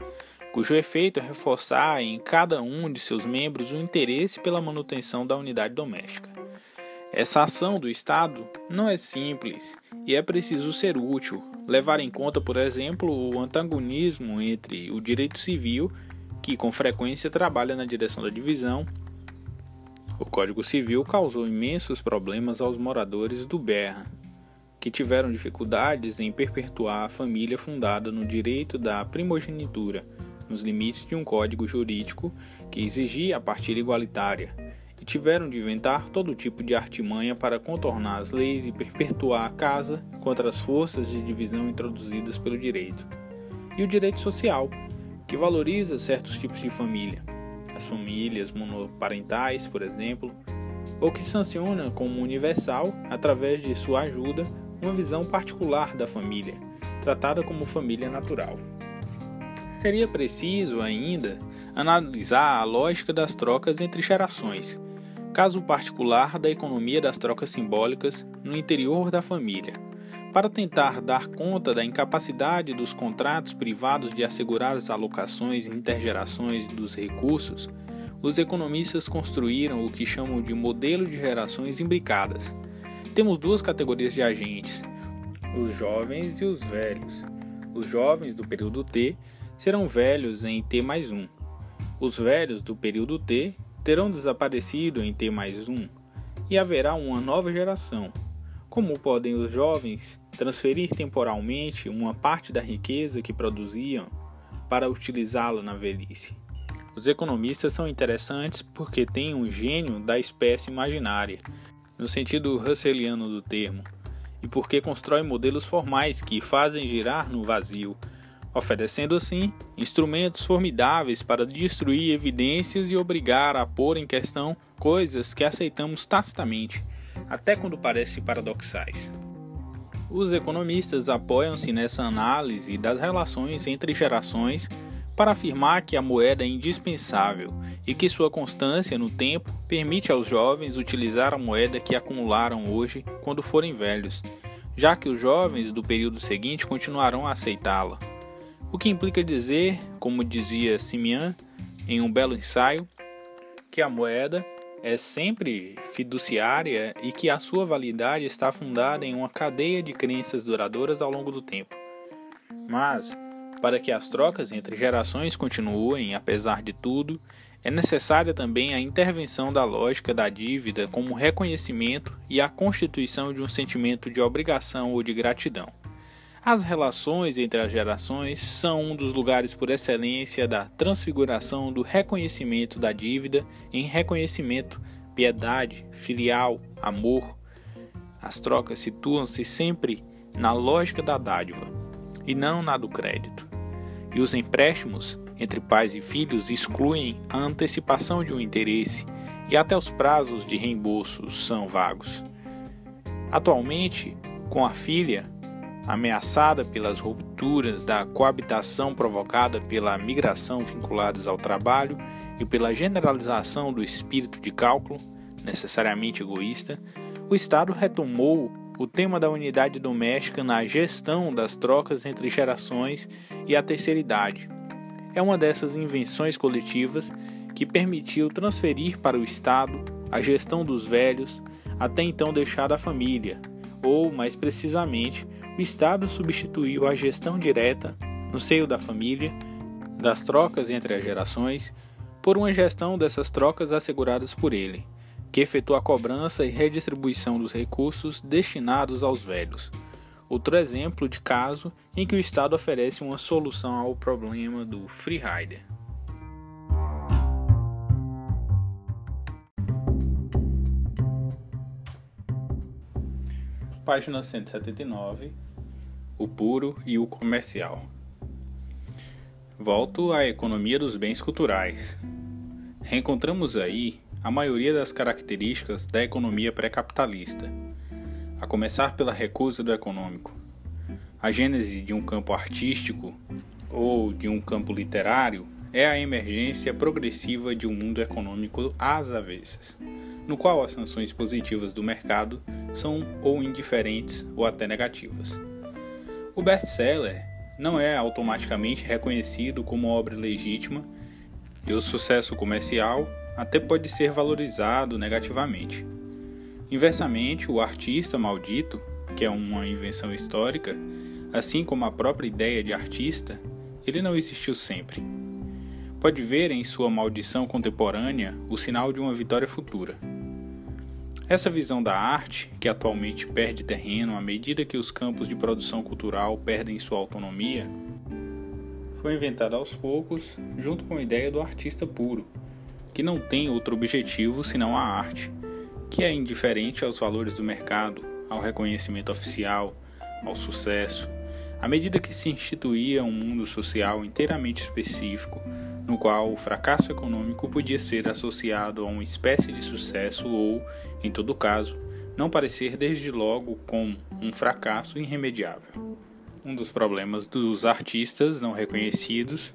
cujo efeito é reforçar em cada um de seus membros o interesse pela manutenção da unidade doméstica. Essa ação do Estado não é simples e é preciso ser útil, levar em conta, por exemplo, o antagonismo entre o direito civil, que com frequência trabalha na direção da divisão. O Código Civil causou imensos problemas aos moradores do Berra, que tiveram dificuldades em perpetuar a família fundada no direito da primogenitura, nos limites de um código jurídico que exigia a partilha igualitária tiveram de inventar todo tipo de artimanha para contornar as leis e perpetuar a casa contra as forças de divisão introduzidas pelo direito. E o direito social, que valoriza certos tipos de família, as famílias monoparentais, por exemplo, ou que sanciona como universal, através de sua ajuda, uma visão particular da família, tratada como família natural. Seria preciso ainda analisar a lógica das trocas entre gerações, caso particular da economia das trocas simbólicas no interior da família, para tentar dar conta da incapacidade dos contratos privados de assegurar as alocações e intergerações dos recursos, os economistas construíram o que chamam de modelo de gerações imbricadas. Temos duas categorias de agentes: os jovens e os velhos. Os jovens do período T serão velhos em T mais 1. Os velhos do período T terão desaparecido em T mais um e haverá uma nova geração. Como podem os jovens transferir temporalmente uma parte da riqueza que produziam para utilizá-la na velhice? Os economistas são interessantes porque têm um gênio da espécie imaginária, no sentido russeliano do termo, e porque constroem modelos formais que fazem girar no vazio oferecendo assim instrumentos formidáveis para destruir evidências e obrigar a pôr em questão coisas que aceitamos tacitamente, até quando parecem paradoxais. Os economistas apoiam-se nessa análise das relações entre gerações para afirmar que a moeda é indispensável e que sua constância no tempo permite aos jovens utilizar a moeda que acumularam hoje quando forem velhos, já que os jovens do período seguinte continuarão a aceitá-la. O que implica dizer, como dizia Simian em um belo ensaio, que a moeda é sempre fiduciária e que a sua validade está fundada em uma cadeia de crenças duradouras ao longo do tempo. Mas, para que as trocas entre gerações continuem, apesar de tudo, é necessária também a intervenção da lógica da dívida como reconhecimento e a constituição de um sentimento de obrigação ou de gratidão. As relações entre as gerações são um dos lugares por excelência da transfiguração do reconhecimento da dívida em reconhecimento, piedade, filial, amor. As trocas situam-se sempre na lógica da dádiva e não na do crédito. E os empréstimos entre pais e filhos excluem a antecipação de um interesse e até os prazos de reembolso são vagos. Atualmente, com a filha ameaçada pelas rupturas da coabitação provocada pela migração vinculadas ao trabalho e pela generalização do espírito de cálculo, necessariamente egoísta, o Estado retomou o tema da unidade doméstica na gestão das trocas entre gerações e a terceira idade, é uma dessas invenções coletivas que permitiu transferir para o Estado a gestão dos velhos, até então deixada à família, ou, mais precisamente, o Estado substituiu a gestão direta, no seio da família, das trocas entre as gerações, por uma gestão dessas trocas asseguradas por ele, que efetua a cobrança e redistribuição dos recursos destinados aos velhos Outro exemplo de caso em que o Estado oferece uma solução ao problema do free rider. Página 179 O puro e o comercial. Volto à economia dos bens culturais. Reencontramos aí a maioria das características da economia pré-capitalista a começar pela recusa do econômico. A gênese de um campo artístico ou de um campo literário é a emergência progressiva de um mundo econômico às avessas, no qual as sanções positivas do mercado são ou indiferentes ou até negativas. O best-seller não é automaticamente reconhecido como obra legítima e o sucesso comercial até pode ser valorizado negativamente. Inversamente, o artista maldito, que é uma invenção histórica, assim como a própria ideia de artista, ele não existiu sempre. Pode ver em sua maldição contemporânea o sinal de uma vitória futura. Essa visão da arte, que atualmente perde terreno à medida que os campos de produção cultural perdem sua autonomia, foi inventada aos poucos junto com a ideia do artista puro, que não tem outro objetivo senão a arte que é indiferente aos valores do mercado, ao reconhecimento oficial, ao sucesso, à medida que se instituía um mundo social inteiramente específico, no qual o fracasso econômico podia ser associado a uma espécie de sucesso ou, em todo caso, não parecer desde logo com um fracasso irremediável. Um dos problemas dos artistas não reconhecidos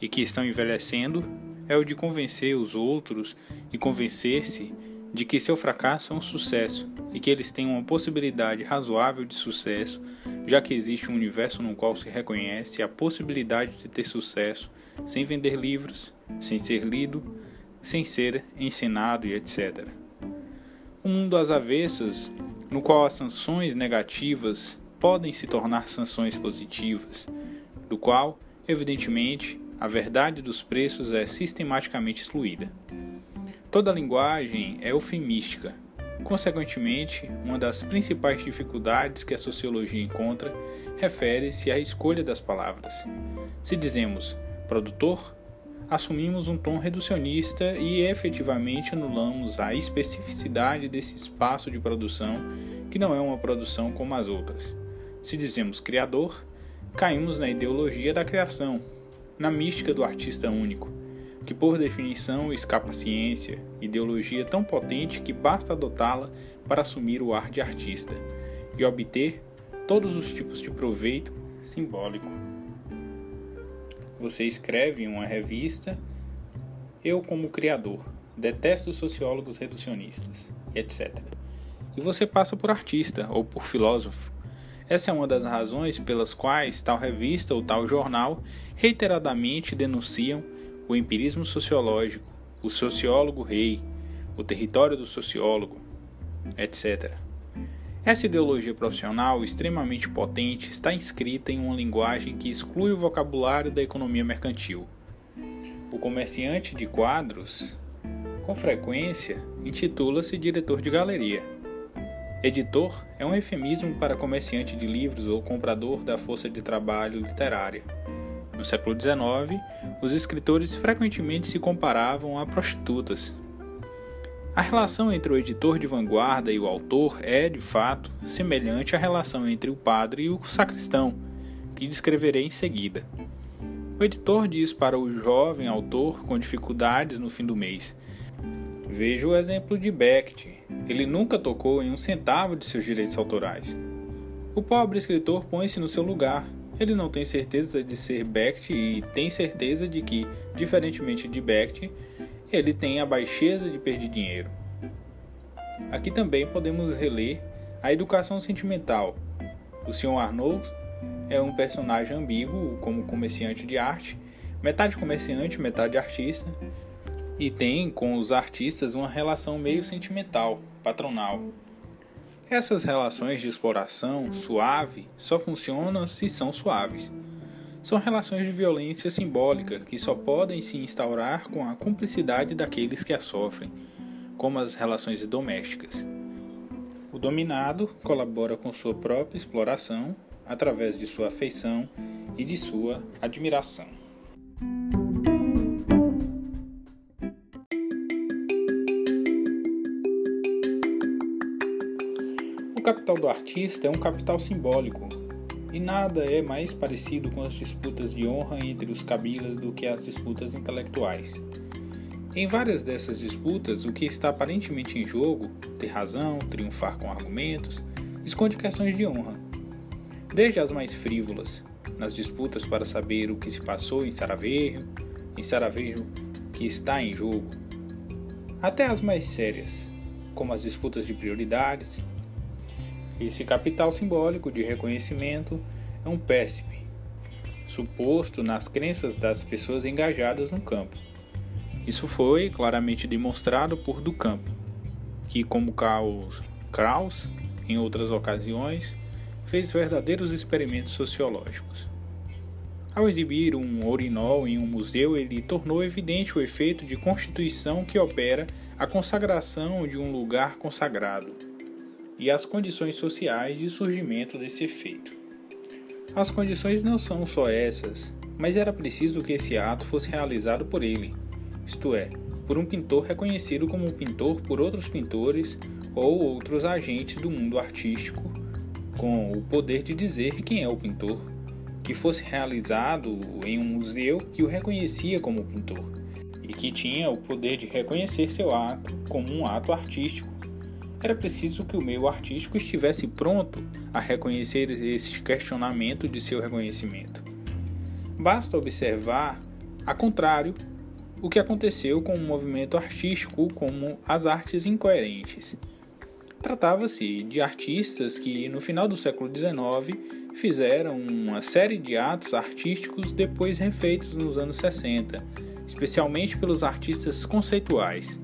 e que estão envelhecendo é o de convencer os outros e convencer-se de que seu fracasso é um sucesso e que eles têm uma possibilidade razoável de sucesso, já que existe um universo no qual se reconhece a possibilidade de ter sucesso sem vender livros, sem ser lido, sem ser ensinado e etc. Um mundo às avessas, no qual as sanções negativas podem se tornar sanções positivas, do qual, evidentemente, a verdade dos preços é sistematicamente excluída. Toda linguagem é eufemística. Consequentemente, uma das principais dificuldades que a sociologia encontra refere-se à escolha das palavras. Se dizemos produtor, assumimos um tom reducionista e efetivamente anulamos a especificidade desse espaço de produção, que não é uma produção como as outras. Se dizemos criador, caímos na ideologia da criação, na mística do artista único que por definição escapa à ciência, ideologia tão potente que basta adotá-la para assumir o ar de artista e obter todos os tipos de proveito simbólico. Você escreve em uma revista, eu como criador, detesto sociólogos reducionistas, etc. E você passa por artista ou por filósofo. Essa é uma das razões pelas quais tal revista ou tal jornal reiteradamente denunciam o empirismo sociológico, o sociólogo rei, o território do sociólogo, etc. Essa ideologia profissional extremamente potente está inscrita em uma linguagem que exclui o vocabulário da economia mercantil. O comerciante de quadros, com frequência, intitula-se diretor de galeria. Editor é um eufemismo para comerciante de livros ou comprador da força de trabalho literária. No século XIX, os escritores frequentemente se comparavam a prostitutas. A relação entre o editor de vanguarda e o autor é, de fato, semelhante à relação entre o padre e o sacristão, que descreverei em seguida. O editor diz para o jovem autor com dificuldades no fim do mês: Veja o exemplo de Beckett. Ele nunca tocou em um centavo de seus direitos autorais. O pobre escritor põe-se no seu lugar ele não tem certeza de ser Becht e tem certeza de que, diferentemente de Becht, ele tem a baixeza de perder dinheiro. Aqui também podemos reler a educação sentimental. O Sr. Arnold é um personagem ambíguo como comerciante de arte, metade comerciante, metade artista, e tem com os artistas uma relação meio sentimental, patronal. Essas relações de exploração suave só funcionam se são suaves. São relações de violência simbólica que só podem se instaurar com a cumplicidade daqueles que a sofrem, como as relações domésticas. O dominado colabora com sua própria exploração através de sua afeição e de sua admiração. capital do artista é um capital simbólico, e nada é mais parecido com as disputas de honra entre os cabilas do que as disputas intelectuais. Em várias dessas disputas, o que está aparentemente em jogo, ter razão, triunfar com argumentos, esconde questões de honra. Desde as mais frívolas, nas disputas para saber o que se passou em Saravejo, em Saravejo que está em jogo, até as mais sérias, como as disputas de prioridades, esse capital simbólico de reconhecimento é um péssime, suposto nas crenças das pessoas engajadas no campo. Isso foi claramente demonstrado por Ducamp, que, como Krauss, em outras ocasiões, fez verdadeiros experimentos sociológicos. Ao exibir um urinol em um museu, ele tornou evidente o efeito de constituição que opera a consagração de um lugar consagrado e as condições sociais de surgimento desse efeito. As condições não são só essas, mas era preciso que esse ato fosse realizado por ele, isto é, por um pintor reconhecido como um pintor por outros pintores ou outros agentes do mundo artístico, com o poder de dizer quem é o pintor, que fosse realizado em um museu que o reconhecia como pintor e que tinha o poder de reconhecer seu ato como um ato artístico era preciso que o meio artístico estivesse pronto a reconhecer esse questionamento de seu reconhecimento. Basta observar, a contrário, o que aconteceu com o movimento artístico como as artes incoerentes. Tratava-se de artistas que, no final do século XIX, fizeram uma série de atos artísticos depois refeitos nos anos 60, especialmente pelos artistas conceituais.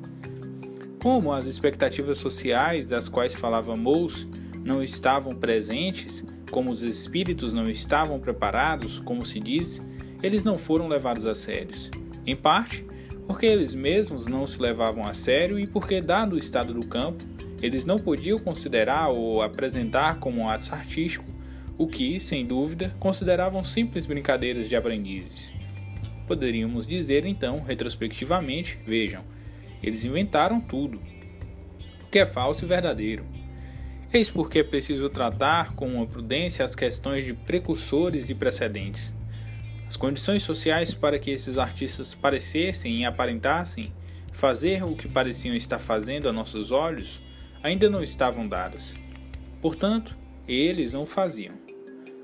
Como as expectativas sociais das quais falava Mous não estavam presentes, como os espíritos não estavam preparados, como se diz, eles não foram levados a sérios. Em parte, porque eles mesmos não se levavam a sério e porque, dado o estado do campo, eles não podiam considerar ou apresentar como um ato artístico o que, sem dúvida, consideravam simples brincadeiras de aprendizes. Poderíamos dizer então, retrospectivamente, vejam, eles inventaram tudo, que é falso e verdadeiro. Eis porque é preciso tratar com uma prudência as questões de precursores e precedentes. As condições sociais para que esses artistas parecessem e aparentassem fazer o que pareciam estar fazendo a nossos olhos ainda não estavam dadas. Portanto, eles não faziam.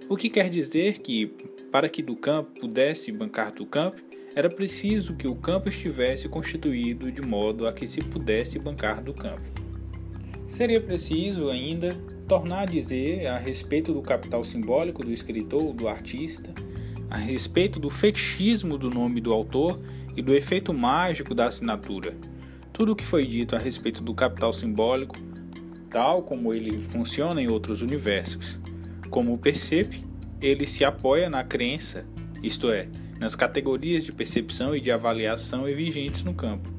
O que quer dizer que, para que do pudesse bancar do era preciso que o campo estivesse constituído de modo a que se pudesse bancar do campo. Seria preciso ainda tornar a dizer a respeito do capital simbólico do escritor do artista, a respeito do fetichismo do nome do autor e do efeito mágico da assinatura. Tudo o que foi dito a respeito do capital simbólico, tal como ele funciona em outros universos. Como percebe, ele se apoia na crença, isto é, nas categorias de percepção e de avaliação vigentes no campo.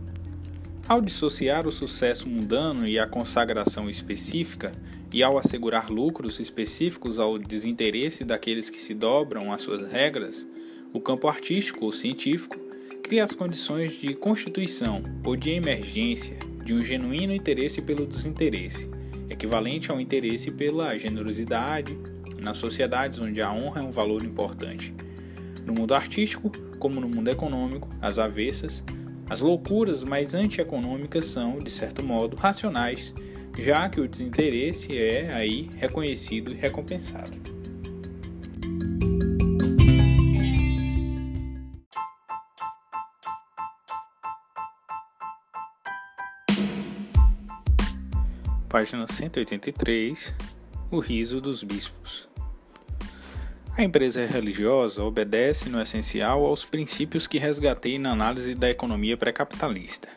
Ao dissociar o sucesso mundano e a consagração específica, e ao assegurar lucros específicos ao desinteresse daqueles que se dobram às suas regras, o campo artístico ou científico cria as condições de constituição ou de emergência de um genuíno interesse pelo desinteresse, equivalente ao interesse pela generosidade, nas sociedades onde a honra é um valor importante. No mundo artístico, como no mundo econômico, as avessas, as loucuras mais antieconômicas são, de certo modo, racionais já que o desinteresse é aí reconhecido e recompensado. Página 183 O riso dos bispos. A empresa religiosa obedece no essencial aos princípios que resgatei na análise da economia pré-capitalista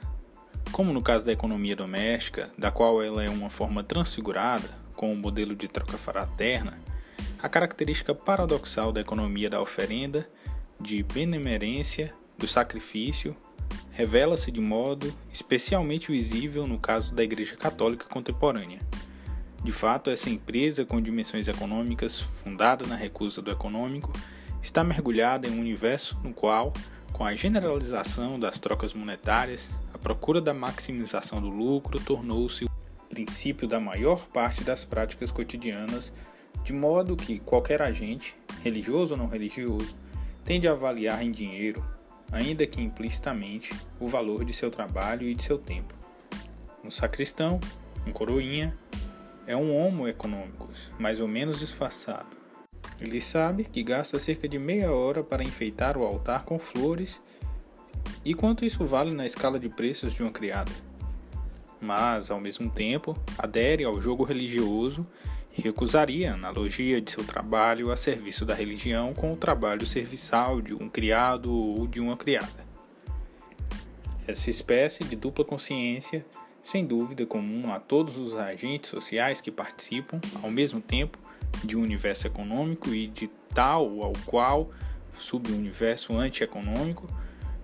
como no caso da economia doméstica, da qual ela é uma forma transfigurada, com o modelo de troca fraterna, a característica paradoxal da economia da oferenda, de benemerência, do sacrifício, revela-se de modo especialmente visível no caso da Igreja Católica contemporânea. De fato, essa empresa com dimensões econômicas, fundada na recusa do econômico, está mergulhada em um universo no qual, com a generalização das trocas monetárias, procura da maximização do lucro tornou-se o princípio da maior parte das práticas cotidianas, de modo que qualquer agente, religioso ou não religioso, tende a avaliar em dinheiro, ainda que implicitamente, o valor de seu trabalho e de seu tempo. Um sacristão, um coroinha, é um homo econômicos, mais ou menos disfarçado. Ele sabe que gasta cerca de meia hora para enfeitar o altar com flores e quanto isso vale na escala de preços de uma criada. Mas, ao mesmo tempo, adere ao jogo religioso e recusaria a analogia de seu trabalho a serviço da religião com o trabalho serviçal de um criado ou de uma criada. Essa espécie de dupla consciência, sem dúvida comum a todos os agentes sociais que participam, ao mesmo tempo, de um universo econômico e de tal ao qual, sub-universo antieconômico,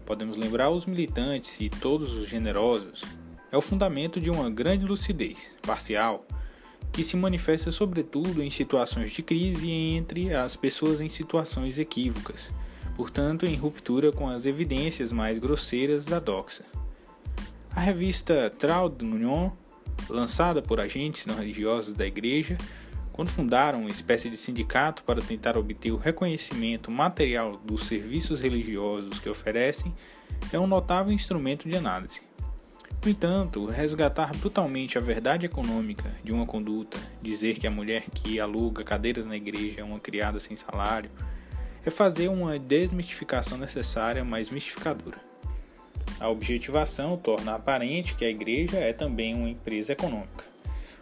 podemos lembrar os militantes e todos os generosos, é o fundamento de uma grande lucidez parcial que se manifesta sobretudo em situações de crise entre as pessoas em situações equívocas, portanto em ruptura com as evidências mais grosseiras da doxa. A revista Traud Union, lançada por agentes não religiosos da Igreja, quando fundaram uma espécie de sindicato para tentar obter o reconhecimento material dos serviços religiosos que oferecem, é um notável instrumento de análise. No entanto, resgatar brutalmente a verdade econômica de uma conduta, dizer que a mulher que aluga cadeiras na igreja é uma criada sem salário, é fazer uma desmistificação necessária, mas mistificadora. A objetivação torna aparente que a igreja é também uma empresa econômica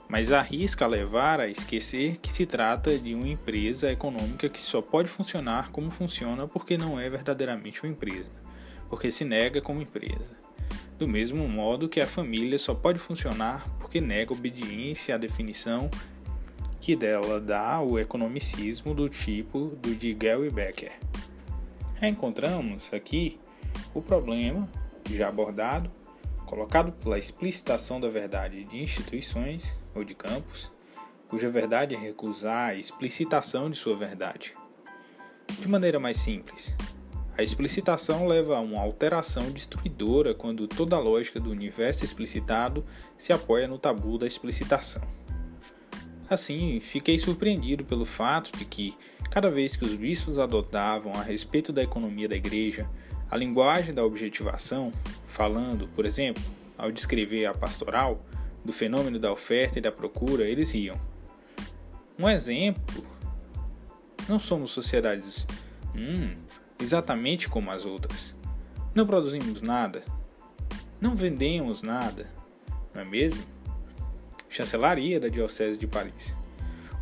mas arrisca levar a esquecer que se trata de uma empresa econômica que só pode funcionar como funciona porque não é verdadeiramente uma empresa, porque se nega como empresa. Do mesmo modo que a família só pode funcionar porque nega obediência à definição que dela dá o economicismo do tipo do de Gary Becker. Encontramos aqui o problema já abordado colocado pela explicitação da verdade de instituições ou de campos, cuja verdade é recusar a explicitação de sua verdade. De maneira mais simples, a explicitação leva a uma alteração destruidora quando toda a lógica do universo explicitado se apoia no tabu da explicitação. Assim, fiquei surpreendido pelo fato de que, cada vez que os bispos adotavam a respeito da economia da igreja a linguagem da objetivação, falando, por exemplo, ao descrever a pastoral, do fenômeno da oferta e da procura, eles riam. Um exemplo Não somos sociedades hum, exatamente como as outras. Não produzimos nada. Não vendemos nada. Não é mesmo? Chancelaria da Diocese de Paris.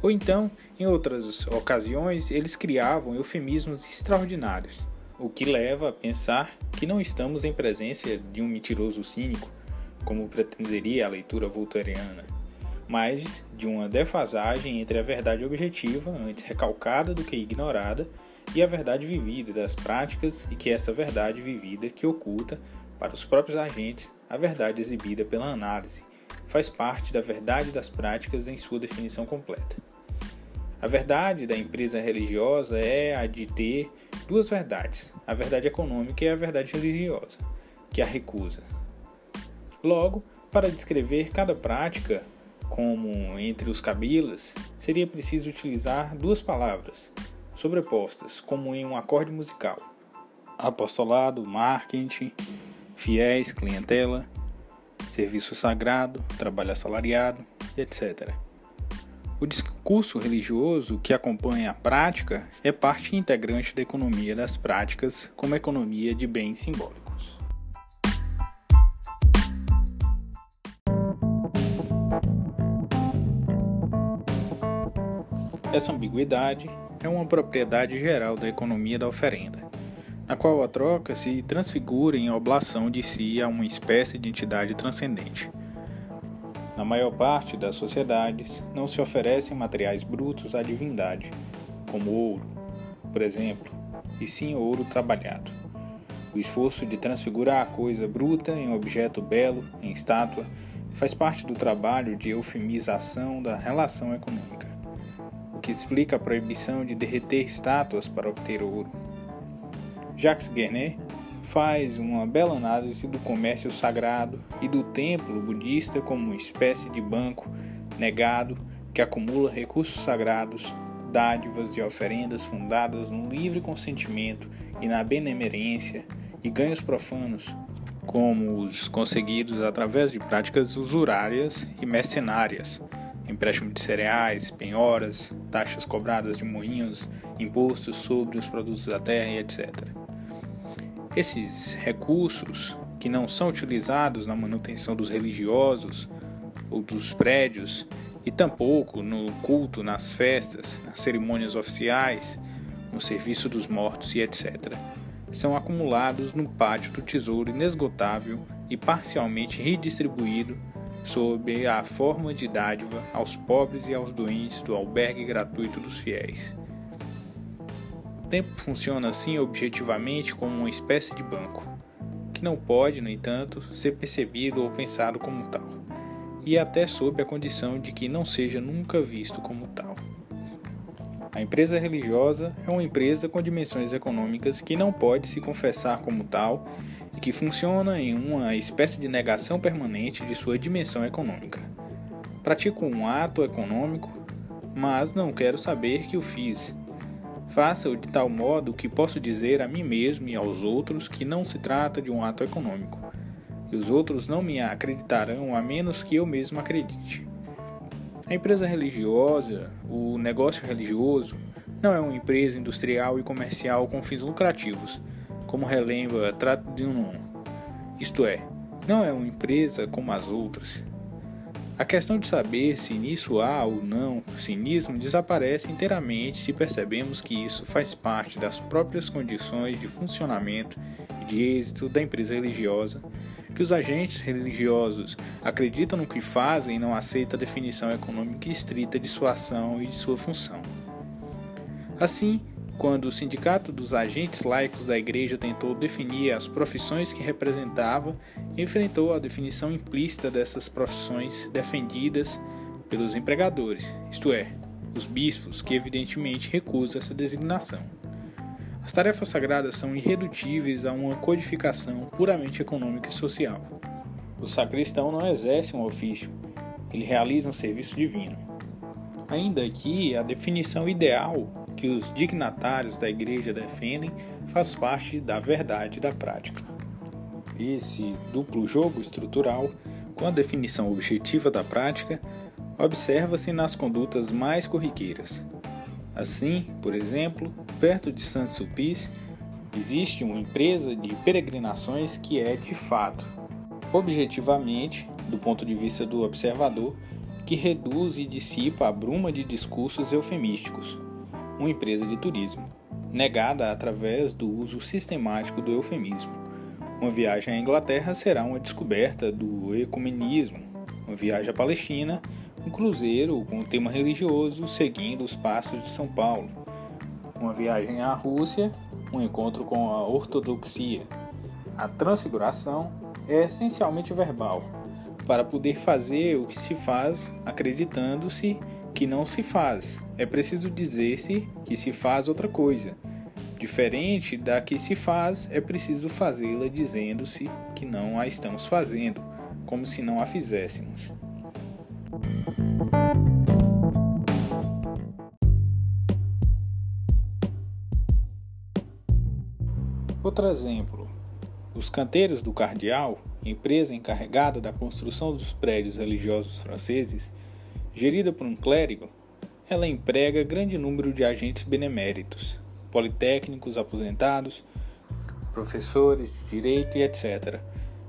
Ou então, em outras ocasiões, eles criavam eufemismos extraordinários, o que leva a pensar que não estamos em presença de um mentiroso cínico, como pretenderia a leitura voltairiana, mas de uma defasagem entre a verdade objetiva, antes recalcada do que ignorada, e a verdade vivida das práticas, e que essa verdade vivida que oculta, para os próprios agentes, a verdade exibida pela análise, faz parte da verdade das práticas em sua definição completa. A verdade da empresa religiosa é a de ter duas verdades: a verdade econômica e a verdade religiosa, que a recusa. Logo, para descrever cada prática, como entre os cabilas, seria preciso utilizar duas palavras sobrepostas, como em um acorde musical: apostolado, marketing, fiéis, clientela, serviço sagrado, trabalho assalariado, etc. O discurso religioso que acompanha a prática é parte integrante da economia das práticas, como economia de bens simbólicos. Essa ambiguidade é uma propriedade geral da economia da oferenda, na qual a troca se transfigura em oblação de si a uma espécie de entidade transcendente na maior parte das sociedades, não se oferecem materiais brutos à divindade, como ouro, por exemplo, e sim ouro trabalhado. O esforço de transfigurar a coisa bruta em objeto belo, em estátua, faz parte do trabalho de eufemização da relação econômica, o que explica a proibição de derreter estátuas para obter ouro. Jacques Guernet faz uma bela análise do comércio sagrado e do templo budista como uma espécie de banco negado que acumula recursos sagrados, dádivas e oferendas fundadas no livre consentimento e na benemerência e ganhos profanos, como os conseguidos através de práticas usurárias e mercenárias, empréstimo de cereais, penhoras, taxas cobradas de moinhos, impostos sobre os produtos da terra e etc. Esses recursos que não são utilizados na manutenção dos religiosos ou dos prédios e tampouco no culto, nas festas, nas cerimônias oficiais, no serviço dos mortos e etc., são acumulados no pátio do tesouro inesgotável e parcialmente redistribuído sob a forma de dádiva aos pobres e aos doentes do albergue gratuito dos fiéis tempo funciona assim objetivamente como uma espécie de banco, que não pode, no entanto, ser percebido ou pensado como tal, e até sob a condição de que não seja nunca visto como tal. A empresa religiosa é uma empresa com dimensões econômicas que não pode se confessar como tal e que funciona em uma espécie de negação permanente de sua dimensão econômica. Pratico um ato econômico, mas não quero saber que o fiz Faça-o de tal modo que posso dizer a mim mesmo e aos outros que não se trata de um ato econômico, e os outros não me acreditarão a menos que eu mesmo acredite. A empresa religiosa, o negócio religioso, não é uma empresa industrial e comercial com fins lucrativos, como relembra Trato de um Isto é, não é uma empresa como as outras, a questão de saber se nisso há ou não cinismo desaparece inteiramente se percebemos que isso faz parte das próprias condições de funcionamento e de êxito da empresa religiosa, que os agentes religiosos acreditam no que fazem e não aceitam a definição econômica estrita de sua ação e de sua função. Assim, quando o Sindicato dos Agentes Laicos da Igreja tentou definir as profissões que representava, enfrentou a definição implícita dessas profissões defendidas pelos empregadores, isto é, os bispos, que evidentemente recusam essa designação. As tarefas sagradas são irredutíveis a uma codificação puramente econômica e social. O sacristão não exerce um ofício, ele realiza um serviço divino. Ainda que a definição ideal que os dignatários da igreja defendem faz parte da verdade da prática. Esse duplo jogo estrutural, com a definição objetiva da prática, observa-se nas condutas mais corriqueiras. Assim, por exemplo, perto de Saint-Sulpice, existe uma empresa de peregrinações que é, de fato, objetivamente, do ponto de vista do observador, que reduz e dissipa a bruma de discursos eufemísticos, uma empresa de turismo, negada através do uso sistemático do eufemismo. Uma viagem à Inglaterra será uma descoberta do ecumenismo, uma viagem à Palestina, um cruzeiro com tema religioso seguindo os passos de São Paulo, uma viagem à Rússia, um encontro com a ortodoxia. A transfiguração é essencialmente verbal, para poder fazer o que se faz acreditando-se que não se faz. É preciso dizer-se que se faz outra coisa. Diferente da que se faz, é preciso fazê-la dizendo-se que não a estamos fazendo, como se não a fizéssemos. Outro exemplo: os canteiros do Cardeal empresa encarregada da construção dos prédios religiosos franceses, gerida por um clérigo, ela emprega grande número de agentes beneméritos, politécnicos aposentados, professores de direito e etc.,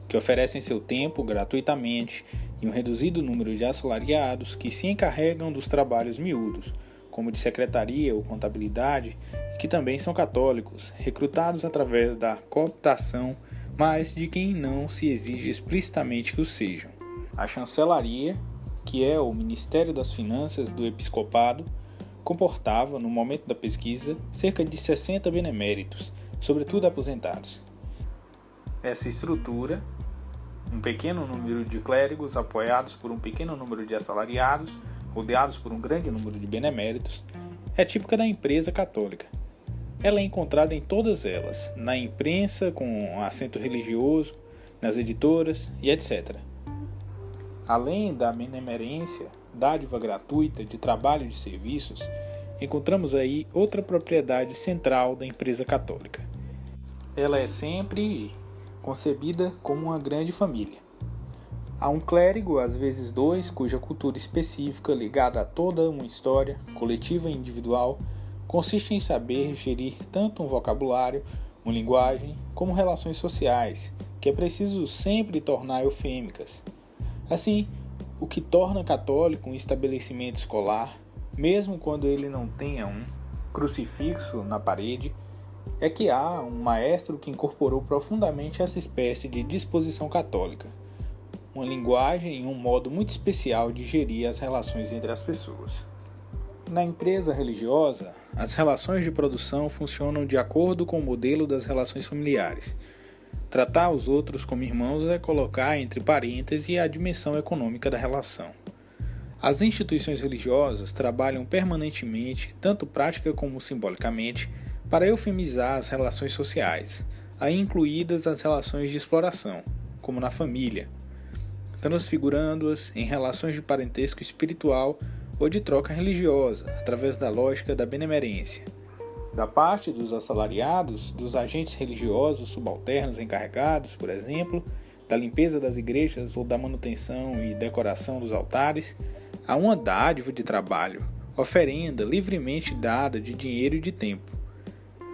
que oferecem seu tempo gratuitamente e um reduzido número de assalariados que se encarregam dos trabalhos miúdos, como de secretaria ou contabilidade, e que também são católicos, recrutados através da cooptação mas de quem não se exige explicitamente que o sejam. A chancelaria, que é o Ministério das Finanças do Episcopado, comportava, no momento da pesquisa, cerca de 60 beneméritos, sobretudo aposentados. Essa estrutura, um pequeno número de clérigos apoiados por um pequeno número de assalariados, rodeados por um grande número de beneméritos, é típica da empresa católica ela é encontrada em todas elas, na imprensa com acento religioso, nas editoras e etc. Além da benemerência, dádiva gratuita de trabalho de serviços, encontramos aí outra propriedade central da empresa católica. Ela é sempre concebida como uma grande família. Há um clérigo, às vezes dois, cuja cultura específica, ligada a toda uma história, coletiva e individual, consiste em saber gerir tanto um vocabulário, uma linguagem, como relações sociais, que é preciso sempre tornar eufêmicas. Assim, o que torna católico um estabelecimento escolar, mesmo quando ele não tenha um crucifixo na parede, é que há um maestro que incorporou profundamente essa espécie de disposição católica, uma linguagem e um modo muito especial de gerir as relações entre as pessoas. Na empresa religiosa, as relações de produção funcionam de acordo com o modelo das relações familiares. Tratar os outros como irmãos é colocar entre parênteses a dimensão econômica da relação. As instituições religiosas trabalham permanentemente, tanto prática como simbolicamente, para eufemizar as relações sociais, aí incluídas as relações de exploração, como na família, transfigurando-as em relações de parentesco espiritual ou de troca religiosa, através da lógica da benemerência. Da parte dos assalariados, dos agentes religiosos subalternos encarregados, por exemplo, da limpeza das igrejas ou da manutenção e decoração dos altares, há uma dádiva de trabalho, oferenda livremente dada de dinheiro e de tempo.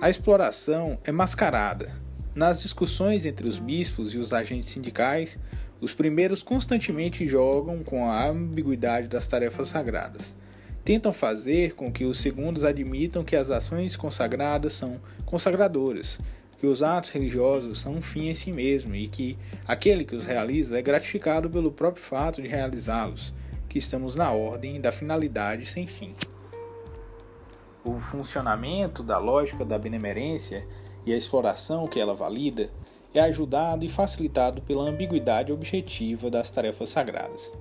A exploração é mascarada. Nas discussões entre os bispos e os agentes sindicais, os primeiros constantemente jogam com a ambiguidade das tarefas sagradas. Tentam fazer com que os segundos admitam que as ações consagradas são consagradoras, que os atos religiosos são um fim em si mesmo e que aquele que os realiza é gratificado pelo próprio fato de realizá-los, que estamos na ordem da finalidade sem fim. O funcionamento da lógica da benemerência e a exploração que ela valida é ajudado e facilitado pela ambiguidade objetiva das tarefas sagradas.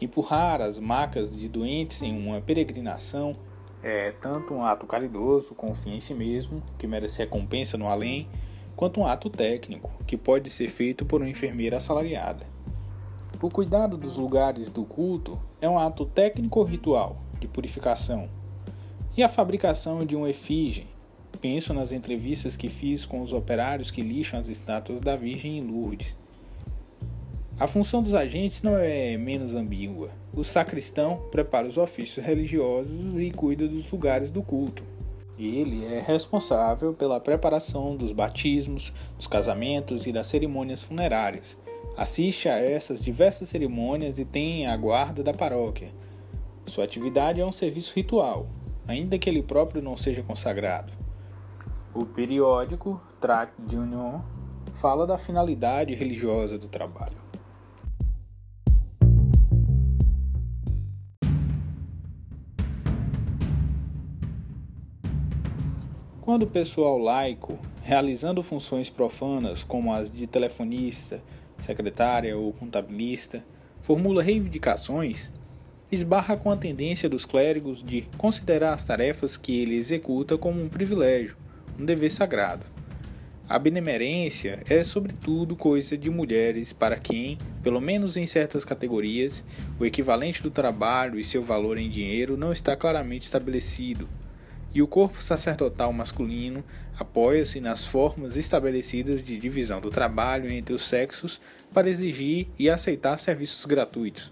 Empurrar as macas de doentes em uma peregrinação é tanto um ato caridoso, si mesmo, que merece recompensa no além, quanto um ato técnico, que pode ser feito por uma enfermeira assalariada. O cuidado dos lugares do culto é um ato técnico-ritual de purificação, e a fabricação de um efígie Penso nas entrevistas que fiz com os operários que lixam as estátuas da Virgem em Lourdes. A função dos agentes não é menos ambígua. O sacristão prepara os ofícios religiosos e cuida dos lugares do culto. Ele é responsável pela preparação dos batismos, dos casamentos e das cerimônias funerárias. Assiste a essas diversas cerimônias e tem a guarda da paróquia. Sua atividade é um serviço ritual, ainda que ele próprio não seja consagrado. O periódico Tract d'Union fala da finalidade religiosa do trabalho. Quando o pessoal laico, realizando funções profanas como as de telefonista, secretária ou contabilista, formula reivindicações, esbarra com a tendência dos clérigos de considerar as tarefas que ele executa como um privilégio, um dever sagrado. A benemerência é, sobretudo, coisa de mulheres para quem, pelo menos em certas categorias, o equivalente do trabalho e seu valor em dinheiro não está claramente estabelecido e o corpo sacerdotal masculino apoia-se nas formas estabelecidas de divisão do trabalho entre os sexos para exigir e aceitar serviços gratuitos.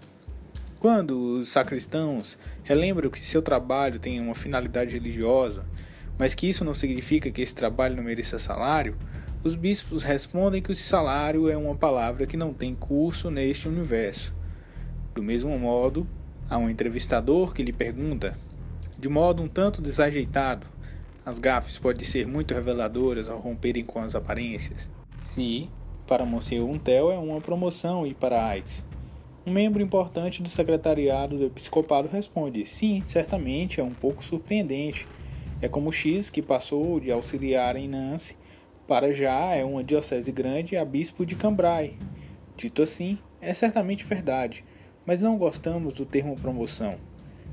Quando os sacristãos relembram que seu trabalho tem uma finalidade religiosa, mas que isso não significa que esse trabalho não mereça salário, os bispos respondem que o salário é uma palavra que não tem curso neste universo. Do mesmo modo, há um entrevistador que lhe pergunta de modo um tanto desajeitado. As gafes podem ser muito reveladoras ao romperem com as aparências. Se, para Monsieur Untel, é uma promoção e para AIDS. Um membro importante do secretariado do episcopado responde: Sim, certamente é um pouco surpreendente. É como X, que passou de auxiliar em Nancy para já é uma diocese grande a bispo de Cambrai. Dito assim, é certamente verdade, mas não gostamos do termo promoção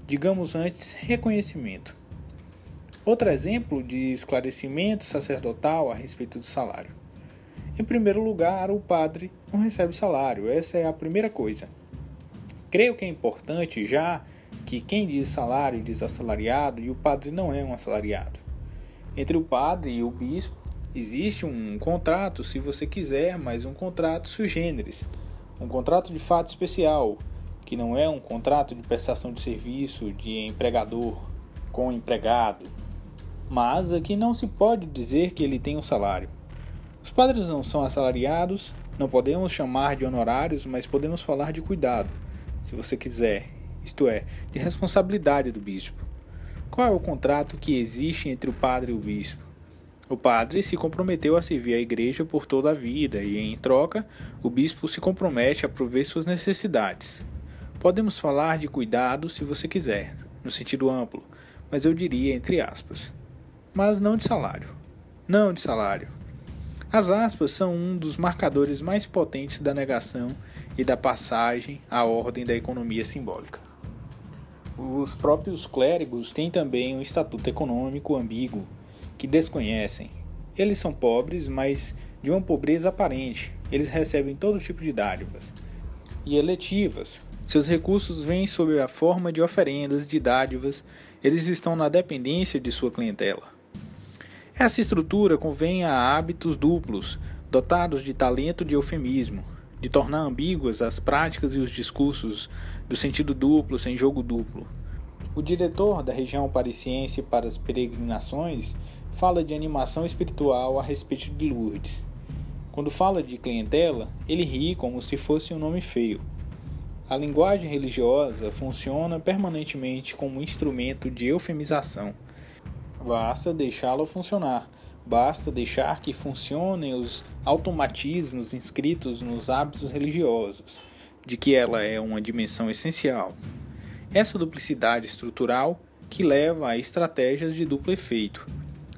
digamos antes, reconhecimento. Outro exemplo de esclarecimento sacerdotal a respeito do salário. Em primeiro lugar, o padre não recebe salário, essa é a primeira coisa. Creio que é importante já que quem diz salário diz assalariado e o padre não é um assalariado. Entre o padre e o bispo existe um contrato, se você quiser, mas um contrato sui generis, um contrato de fato especial, que não é um contrato de prestação de serviço de empregador com empregado, mas aqui não se pode dizer que ele tem um salário. Os padres não são assalariados, não podemos chamar de honorários, mas podemos falar de cuidado, se você quiser, isto é, de responsabilidade do bispo. Qual é o contrato que existe entre o padre e o bispo? O padre se comprometeu a servir a igreja por toda a vida e, em troca, o bispo se compromete a prover suas necessidades. Podemos falar de cuidado se você quiser, no sentido amplo, mas eu diria entre aspas. Mas não de salário. Não de salário. As aspas são um dos marcadores mais potentes da negação e da passagem à ordem da economia simbólica. Os próprios clérigos têm também um estatuto econômico ambíguo que desconhecem. Eles são pobres, mas de uma pobreza aparente. Eles recebem todo tipo de dádivas e eletivas, seus recursos vêm sob a forma de oferendas, de dádivas, eles estão na dependência de sua clientela. Essa estrutura convém a hábitos duplos, dotados de talento de eufemismo, de tornar ambíguas as práticas e os discursos do sentido duplo sem jogo duplo. O diretor da região parisiense para as peregrinações fala de animação espiritual a respeito de Lourdes. Quando fala de clientela, ele ri como se fosse um nome feio. A linguagem religiosa funciona permanentemente como instrumento de eufemização. Basta deixá-la funcionar, basta deixar que funcionem os automatismos inscritos nos hábitos religiosos, de que ela é uma dimensão essencial. Essa duplicidade estrutural que leva a estratégias de duplo efeito,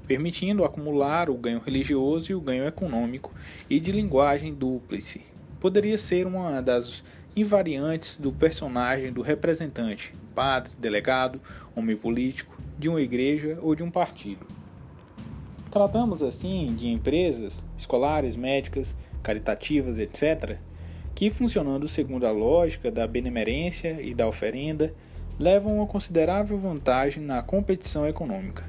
permitindo acumular o ganho religioso e o ganho econômico e de linguagem dúplice. Poderia ser uma das invariantes do personagem do representante, padre, delegado, homem político, de uma igreja ou de um partido. Tratamos assim de empresas escolares, médicas, caritativas, etc., que, funcionando segundo a lógica da benemerência e da oferenda, levam uma considerável vantagem na competição econômica.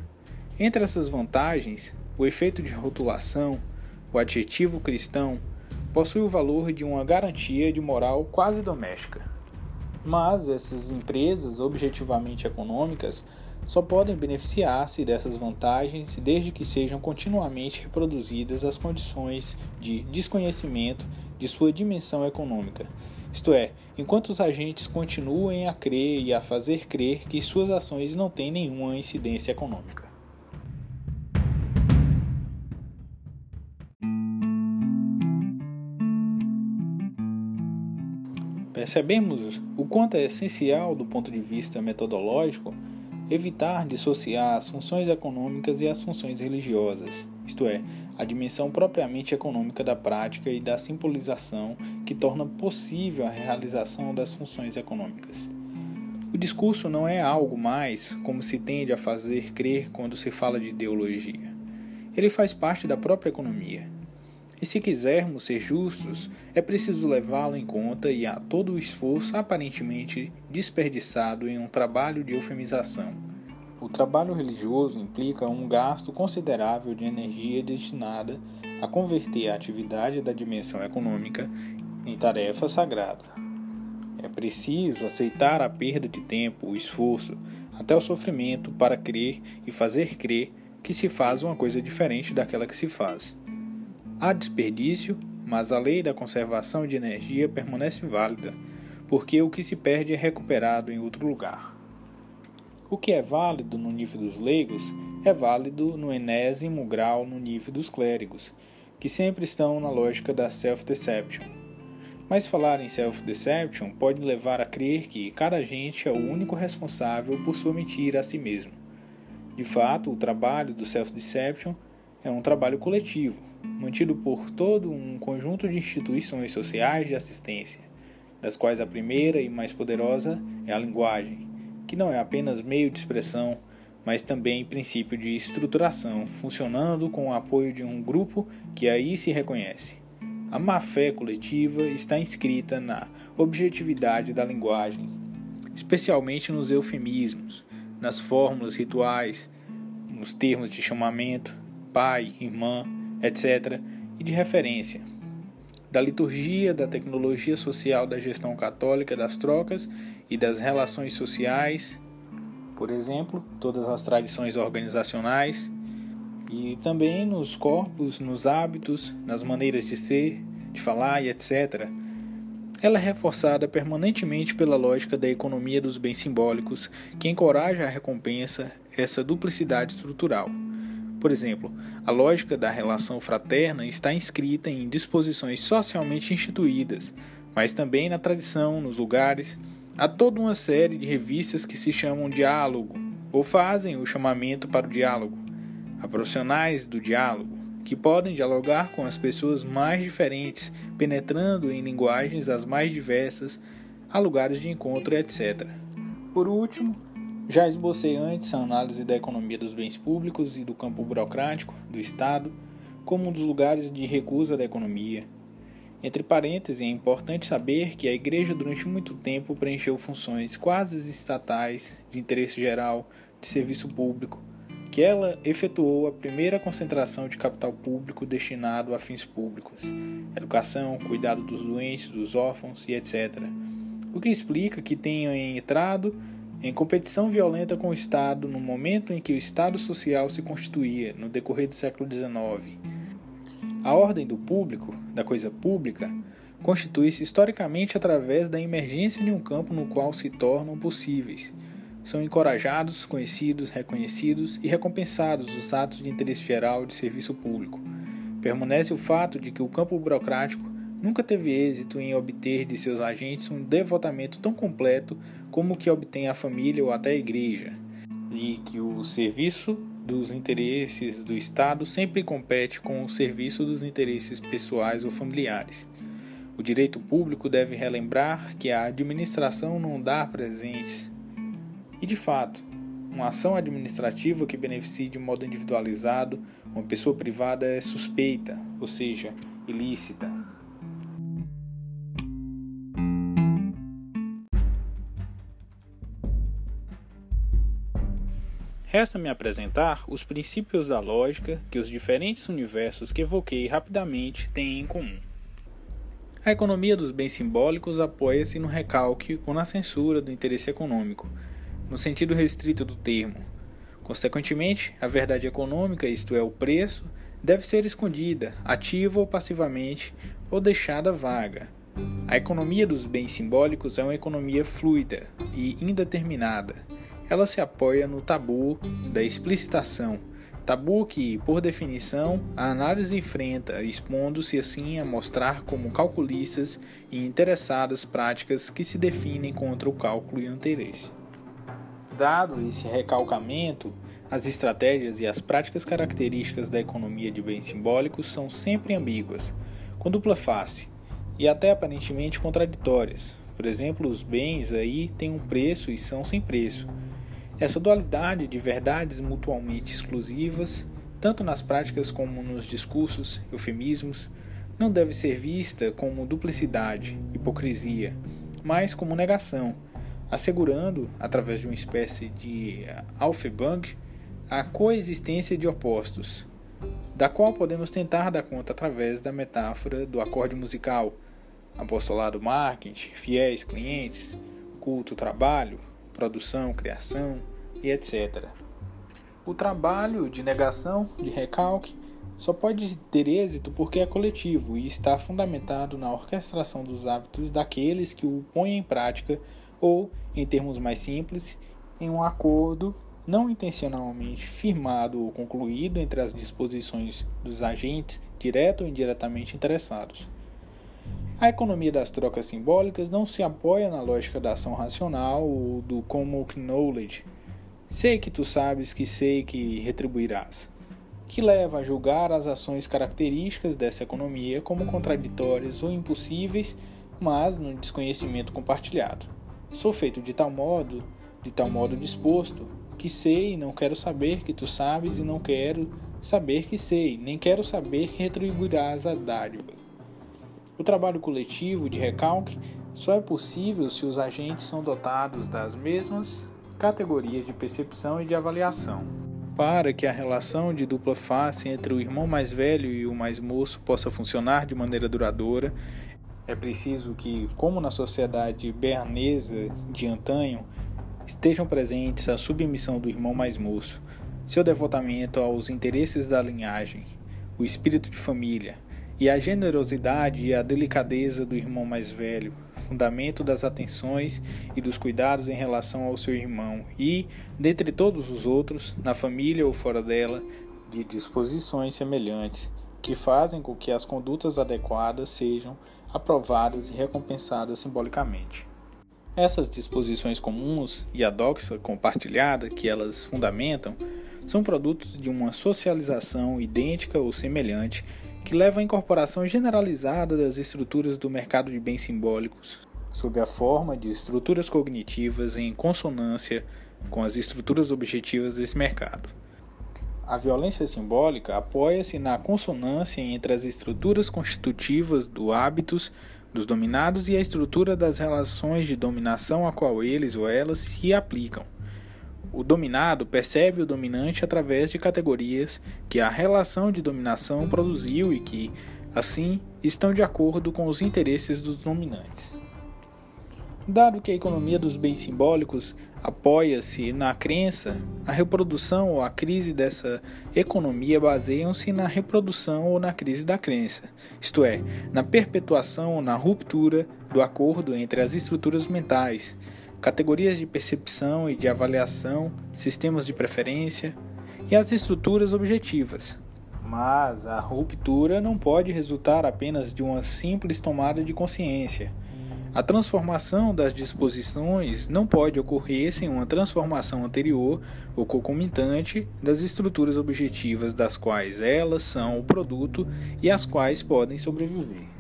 Entre essas vantagens, o efeito de rotulação, o adjetivo cristão, possui o valor de uma garantia de moral quase doméstica. Mas essas empresas objetivamente econômicas só podem beneficiar-se dessas vantagens desde que sejam continuamente reproduzidas as condições de desconhecimento de sua dimensão econômica. Isto é, enquanto os agentes continuem a crer e a fazer crer que suas ações não têm nenhuma incidência econômica. Percebemos o quanto é essencial, do ponto de vista metodológico, evitar dissociar as funções econômicas e as funções religiosas, isto é, a dimensão propriamente econômica da prática e da simbolização que torna possível a realização das funções econômicas. O discurso não é algo mais como se tende a fazer crer quando se fala de ideologia. Ele faz parte da própria economia. E se quisermos ser justos, é preciso levá-lo em conta e a todo o esforço aparentemente desperdiçado em um trabalho de eufemização. O trabalho religioso implica um gasto considerável de energia destinada a converter a atividade da dimensão econômica em tarefa sagrada. É preciso aceitar a perda de tempo, o esforço, até o sofrimento para crer e fazer crer que se faz uma coisa diferente daquela que se faz. Há desperdício, mas a lei da conservação de energia permanece válida, porque o que se perde é recuperado em outro lugar. O que é válido no nível dos leigos é válido no enésimo grau no nível dos clérigos, que sempre estão na lógica da self-deception. Mas falar em self-deception pode levar a crer que cada agente é o único responsável por sua mentira a si mesmo. De fato, o trabalho do self-deception é um trabalho coletivo, mantido por todo um conjunto de instituições sociais de assistência, das quais a primeira e mais poderosa é a linguagem, que não é apenas meio de expressão, mas também princípio de estruturação, funcionando com o apoio de um grupo que aí se reconhece. A má-fé coletiva está inscrita na objetividade da linguagem, especialmente nos eufemismos, nas fórmulas rituais, nos termos de chamamento, pai, irmã, etc., e de referência, da liturgia, da tecnologia social da gestão católica das trocas e das relações sociais, por exemplo, todas as tradições organizacionais, e também nos corpos, nos hábitos, nas maneiras de ser, de falar e etc. Ela é reforçada permanentemente pela lógica da economia dos bens simbólicos, que encoraja a recompensa essa duplicidade estrutural. Por exemplo, a lógica da relação fraterna está inscrita em disposições socialmente instituídas, mas também na tradição, nos lugares. Há toda uma série de revistas que se chamam diálogo, ou fazem o chamamento para o diálogo. Há profissionais do diálogo, que podem dialogar com as pessoas mais diferentes, penetrando em linguagens as mais diversas, a lugares de encontro, etc. Por último, já esbocei antes a análise da economia dos bens públicos e do campo burocrático do Estado como um dos lugares de recusa da economia. Entre parênteses, é importante saber que a Igreja durante muito tempo preencheu funções quase estatais, de interesse geral, de serviço público, que ela efetuou a primeira concentração de capital público destinado a fins públicos, educação, cuidado dos doentes, dos órfãos e etc. O que explica que tenham entrado em competição violenta com o Estado no momento em que o Estado social se constituía, no decorrer do século XIX. A ordem do público, da coisa pública, constitui-se historicamente através da emergência de um campo no qual se tornam possíveis. São encorajados, conhecidos, reconhecidos e recompensados os atos de interesse geral de serviço público. Permanece o fato de que o campo burocrático nunca teve êxito em obter de seus agentes um devotamento tão completo como que obtém a família ou até a igreja, e que o serviço dos interesses do Estado sempre compete com o serviço dos interesses pessoais ou familiares. O direito público deve relembrar que a administração não dá presentes. E de fato, uma ação administrativa que beneficie de modo individualizado uma pessoa privada é suspeita, ou seja, ilícita. Resta-me apresentar os princípios da lógica que os diferentes universos que evoquei rapidamente têm em comum. A economia dos bens simbólicos apoia-se no recalque ou na censura do interesse econômico, no sentido restrito do termo. Consequentemente, a verdade econômica, isto é, o preço, deve ser escondida, ativa ou passivamente, ou deixada vaga. A economia dos bens simbólicos é uma economia fluida e indeterminada. Ela se apoia no tabu da explicitação, Tabu que, por definição, a análise enfrenta, expondo-se assim a mostrar como calculistas e interessadas práticas que se definem contra o cálculo e o interesse. Dado esse recalcamento, as estratégias e as práticas características da economia de bens simbólicos são sempre ambíguas, com dupla face e até aparentemente contraditórias. Por exemplo, os bens aí têm um preço e são sem preço essa dualidade de verdades mutualmente exclusivas, tanto nas práticas como nos discursos, eufemismos, não deve ser vista como duplicidade, hipocrisia, mas como negação, assegurando, através de uma espécie de Aufhebung, a coexistência de opostos, da qual podemos tentar dar conta através da metáfora do acorde musical, apostolado marketing, fiéis clientes, culto trabalho, produção, criação e etc. O trabalho de negação, de recalque, só pode ter êxito porque é coletivo e está fundamentado na orquestração dos hábitos daqueles que o põem em prática ou, em termos mais simples, em um acordo não intencionalmente firmado ou concluído entre as disposições dos agentes direto ou indiretamente interessados. A economia das trocas simbólicas não se apoia na lógica da ação racional ou do common knowledge. Sei que tu sabes que sei que retribuirás, que leva a julgar as ações características dessa economia como contraditórias ou impossíveis, mas no desconhecimento compartilhado. Sou feito de tal modo, de tal modo disposto, que sei e não quero saber que tu sabes e não quero saber que sei, nem quero saber que retribuirás a dádiva. O trabalho coletivo de recalque só é possível se os agentes são dotados das mesmas categorias de percepção e de avaliação. Para que a relação de dupla face entre o irmão mais velho e o mais moço possa funcionar de maneira duradoura, é preciso que, como na sociedade bearnesa de antanho, estejam presentes a submissão do irmão mais moço, seu devotamento aos interesses da linhagem, o espírito de família, e a generosidade e a delicadeza do irmão mais velho, fundamento das atenções e dos cuidados em relação ao seu irmão, e, dentre todos os outros, na família ou fora dela, de disposições semelhantes, que fazem com que as condutas adequadas sejam aprovadas e recompensadas simbolicamente. Essas disposições comuns e a doxa compartilhada que elas fundamentam são produtos de uma socialização idêntica ou semelhante que leva à incorporação generalizada das estruturas do mercado de bens simbólicos, sob a forma de estruturas cognitivas em consonância com as estruturas objetivas desse mercado. A violência simbólica apoia-se na consonância entre as estruturas constitutivas do hábitos dos dominados e a estrutura das relações de dominação a qual eles ou elas se aplicam. O dominado percebe o dominante através de categorias que a relação de dominação produziu e que, assim, estão de acordo com os interesses dos dominantes. Dado que a economia dos bens simbólicos apoia-se na crença, a reprodução ou a crise dessa economia baseiam-se na reprodução ou na crise da crença, isto é, na perpetuação ou na ruptura do acordo entre as estruturas mentais categorias de percepção e de avaliação, sistemas de preferência e as estruturas objetivas. Mas a ruptura não pode resultar apenas de uma simples tomada de consciência. A transformação das disposições não pode ocorrer sem uma transformação anterior ou concomitante das estruturas objetivas das quais elas são o produto e as quais podem sobreviver.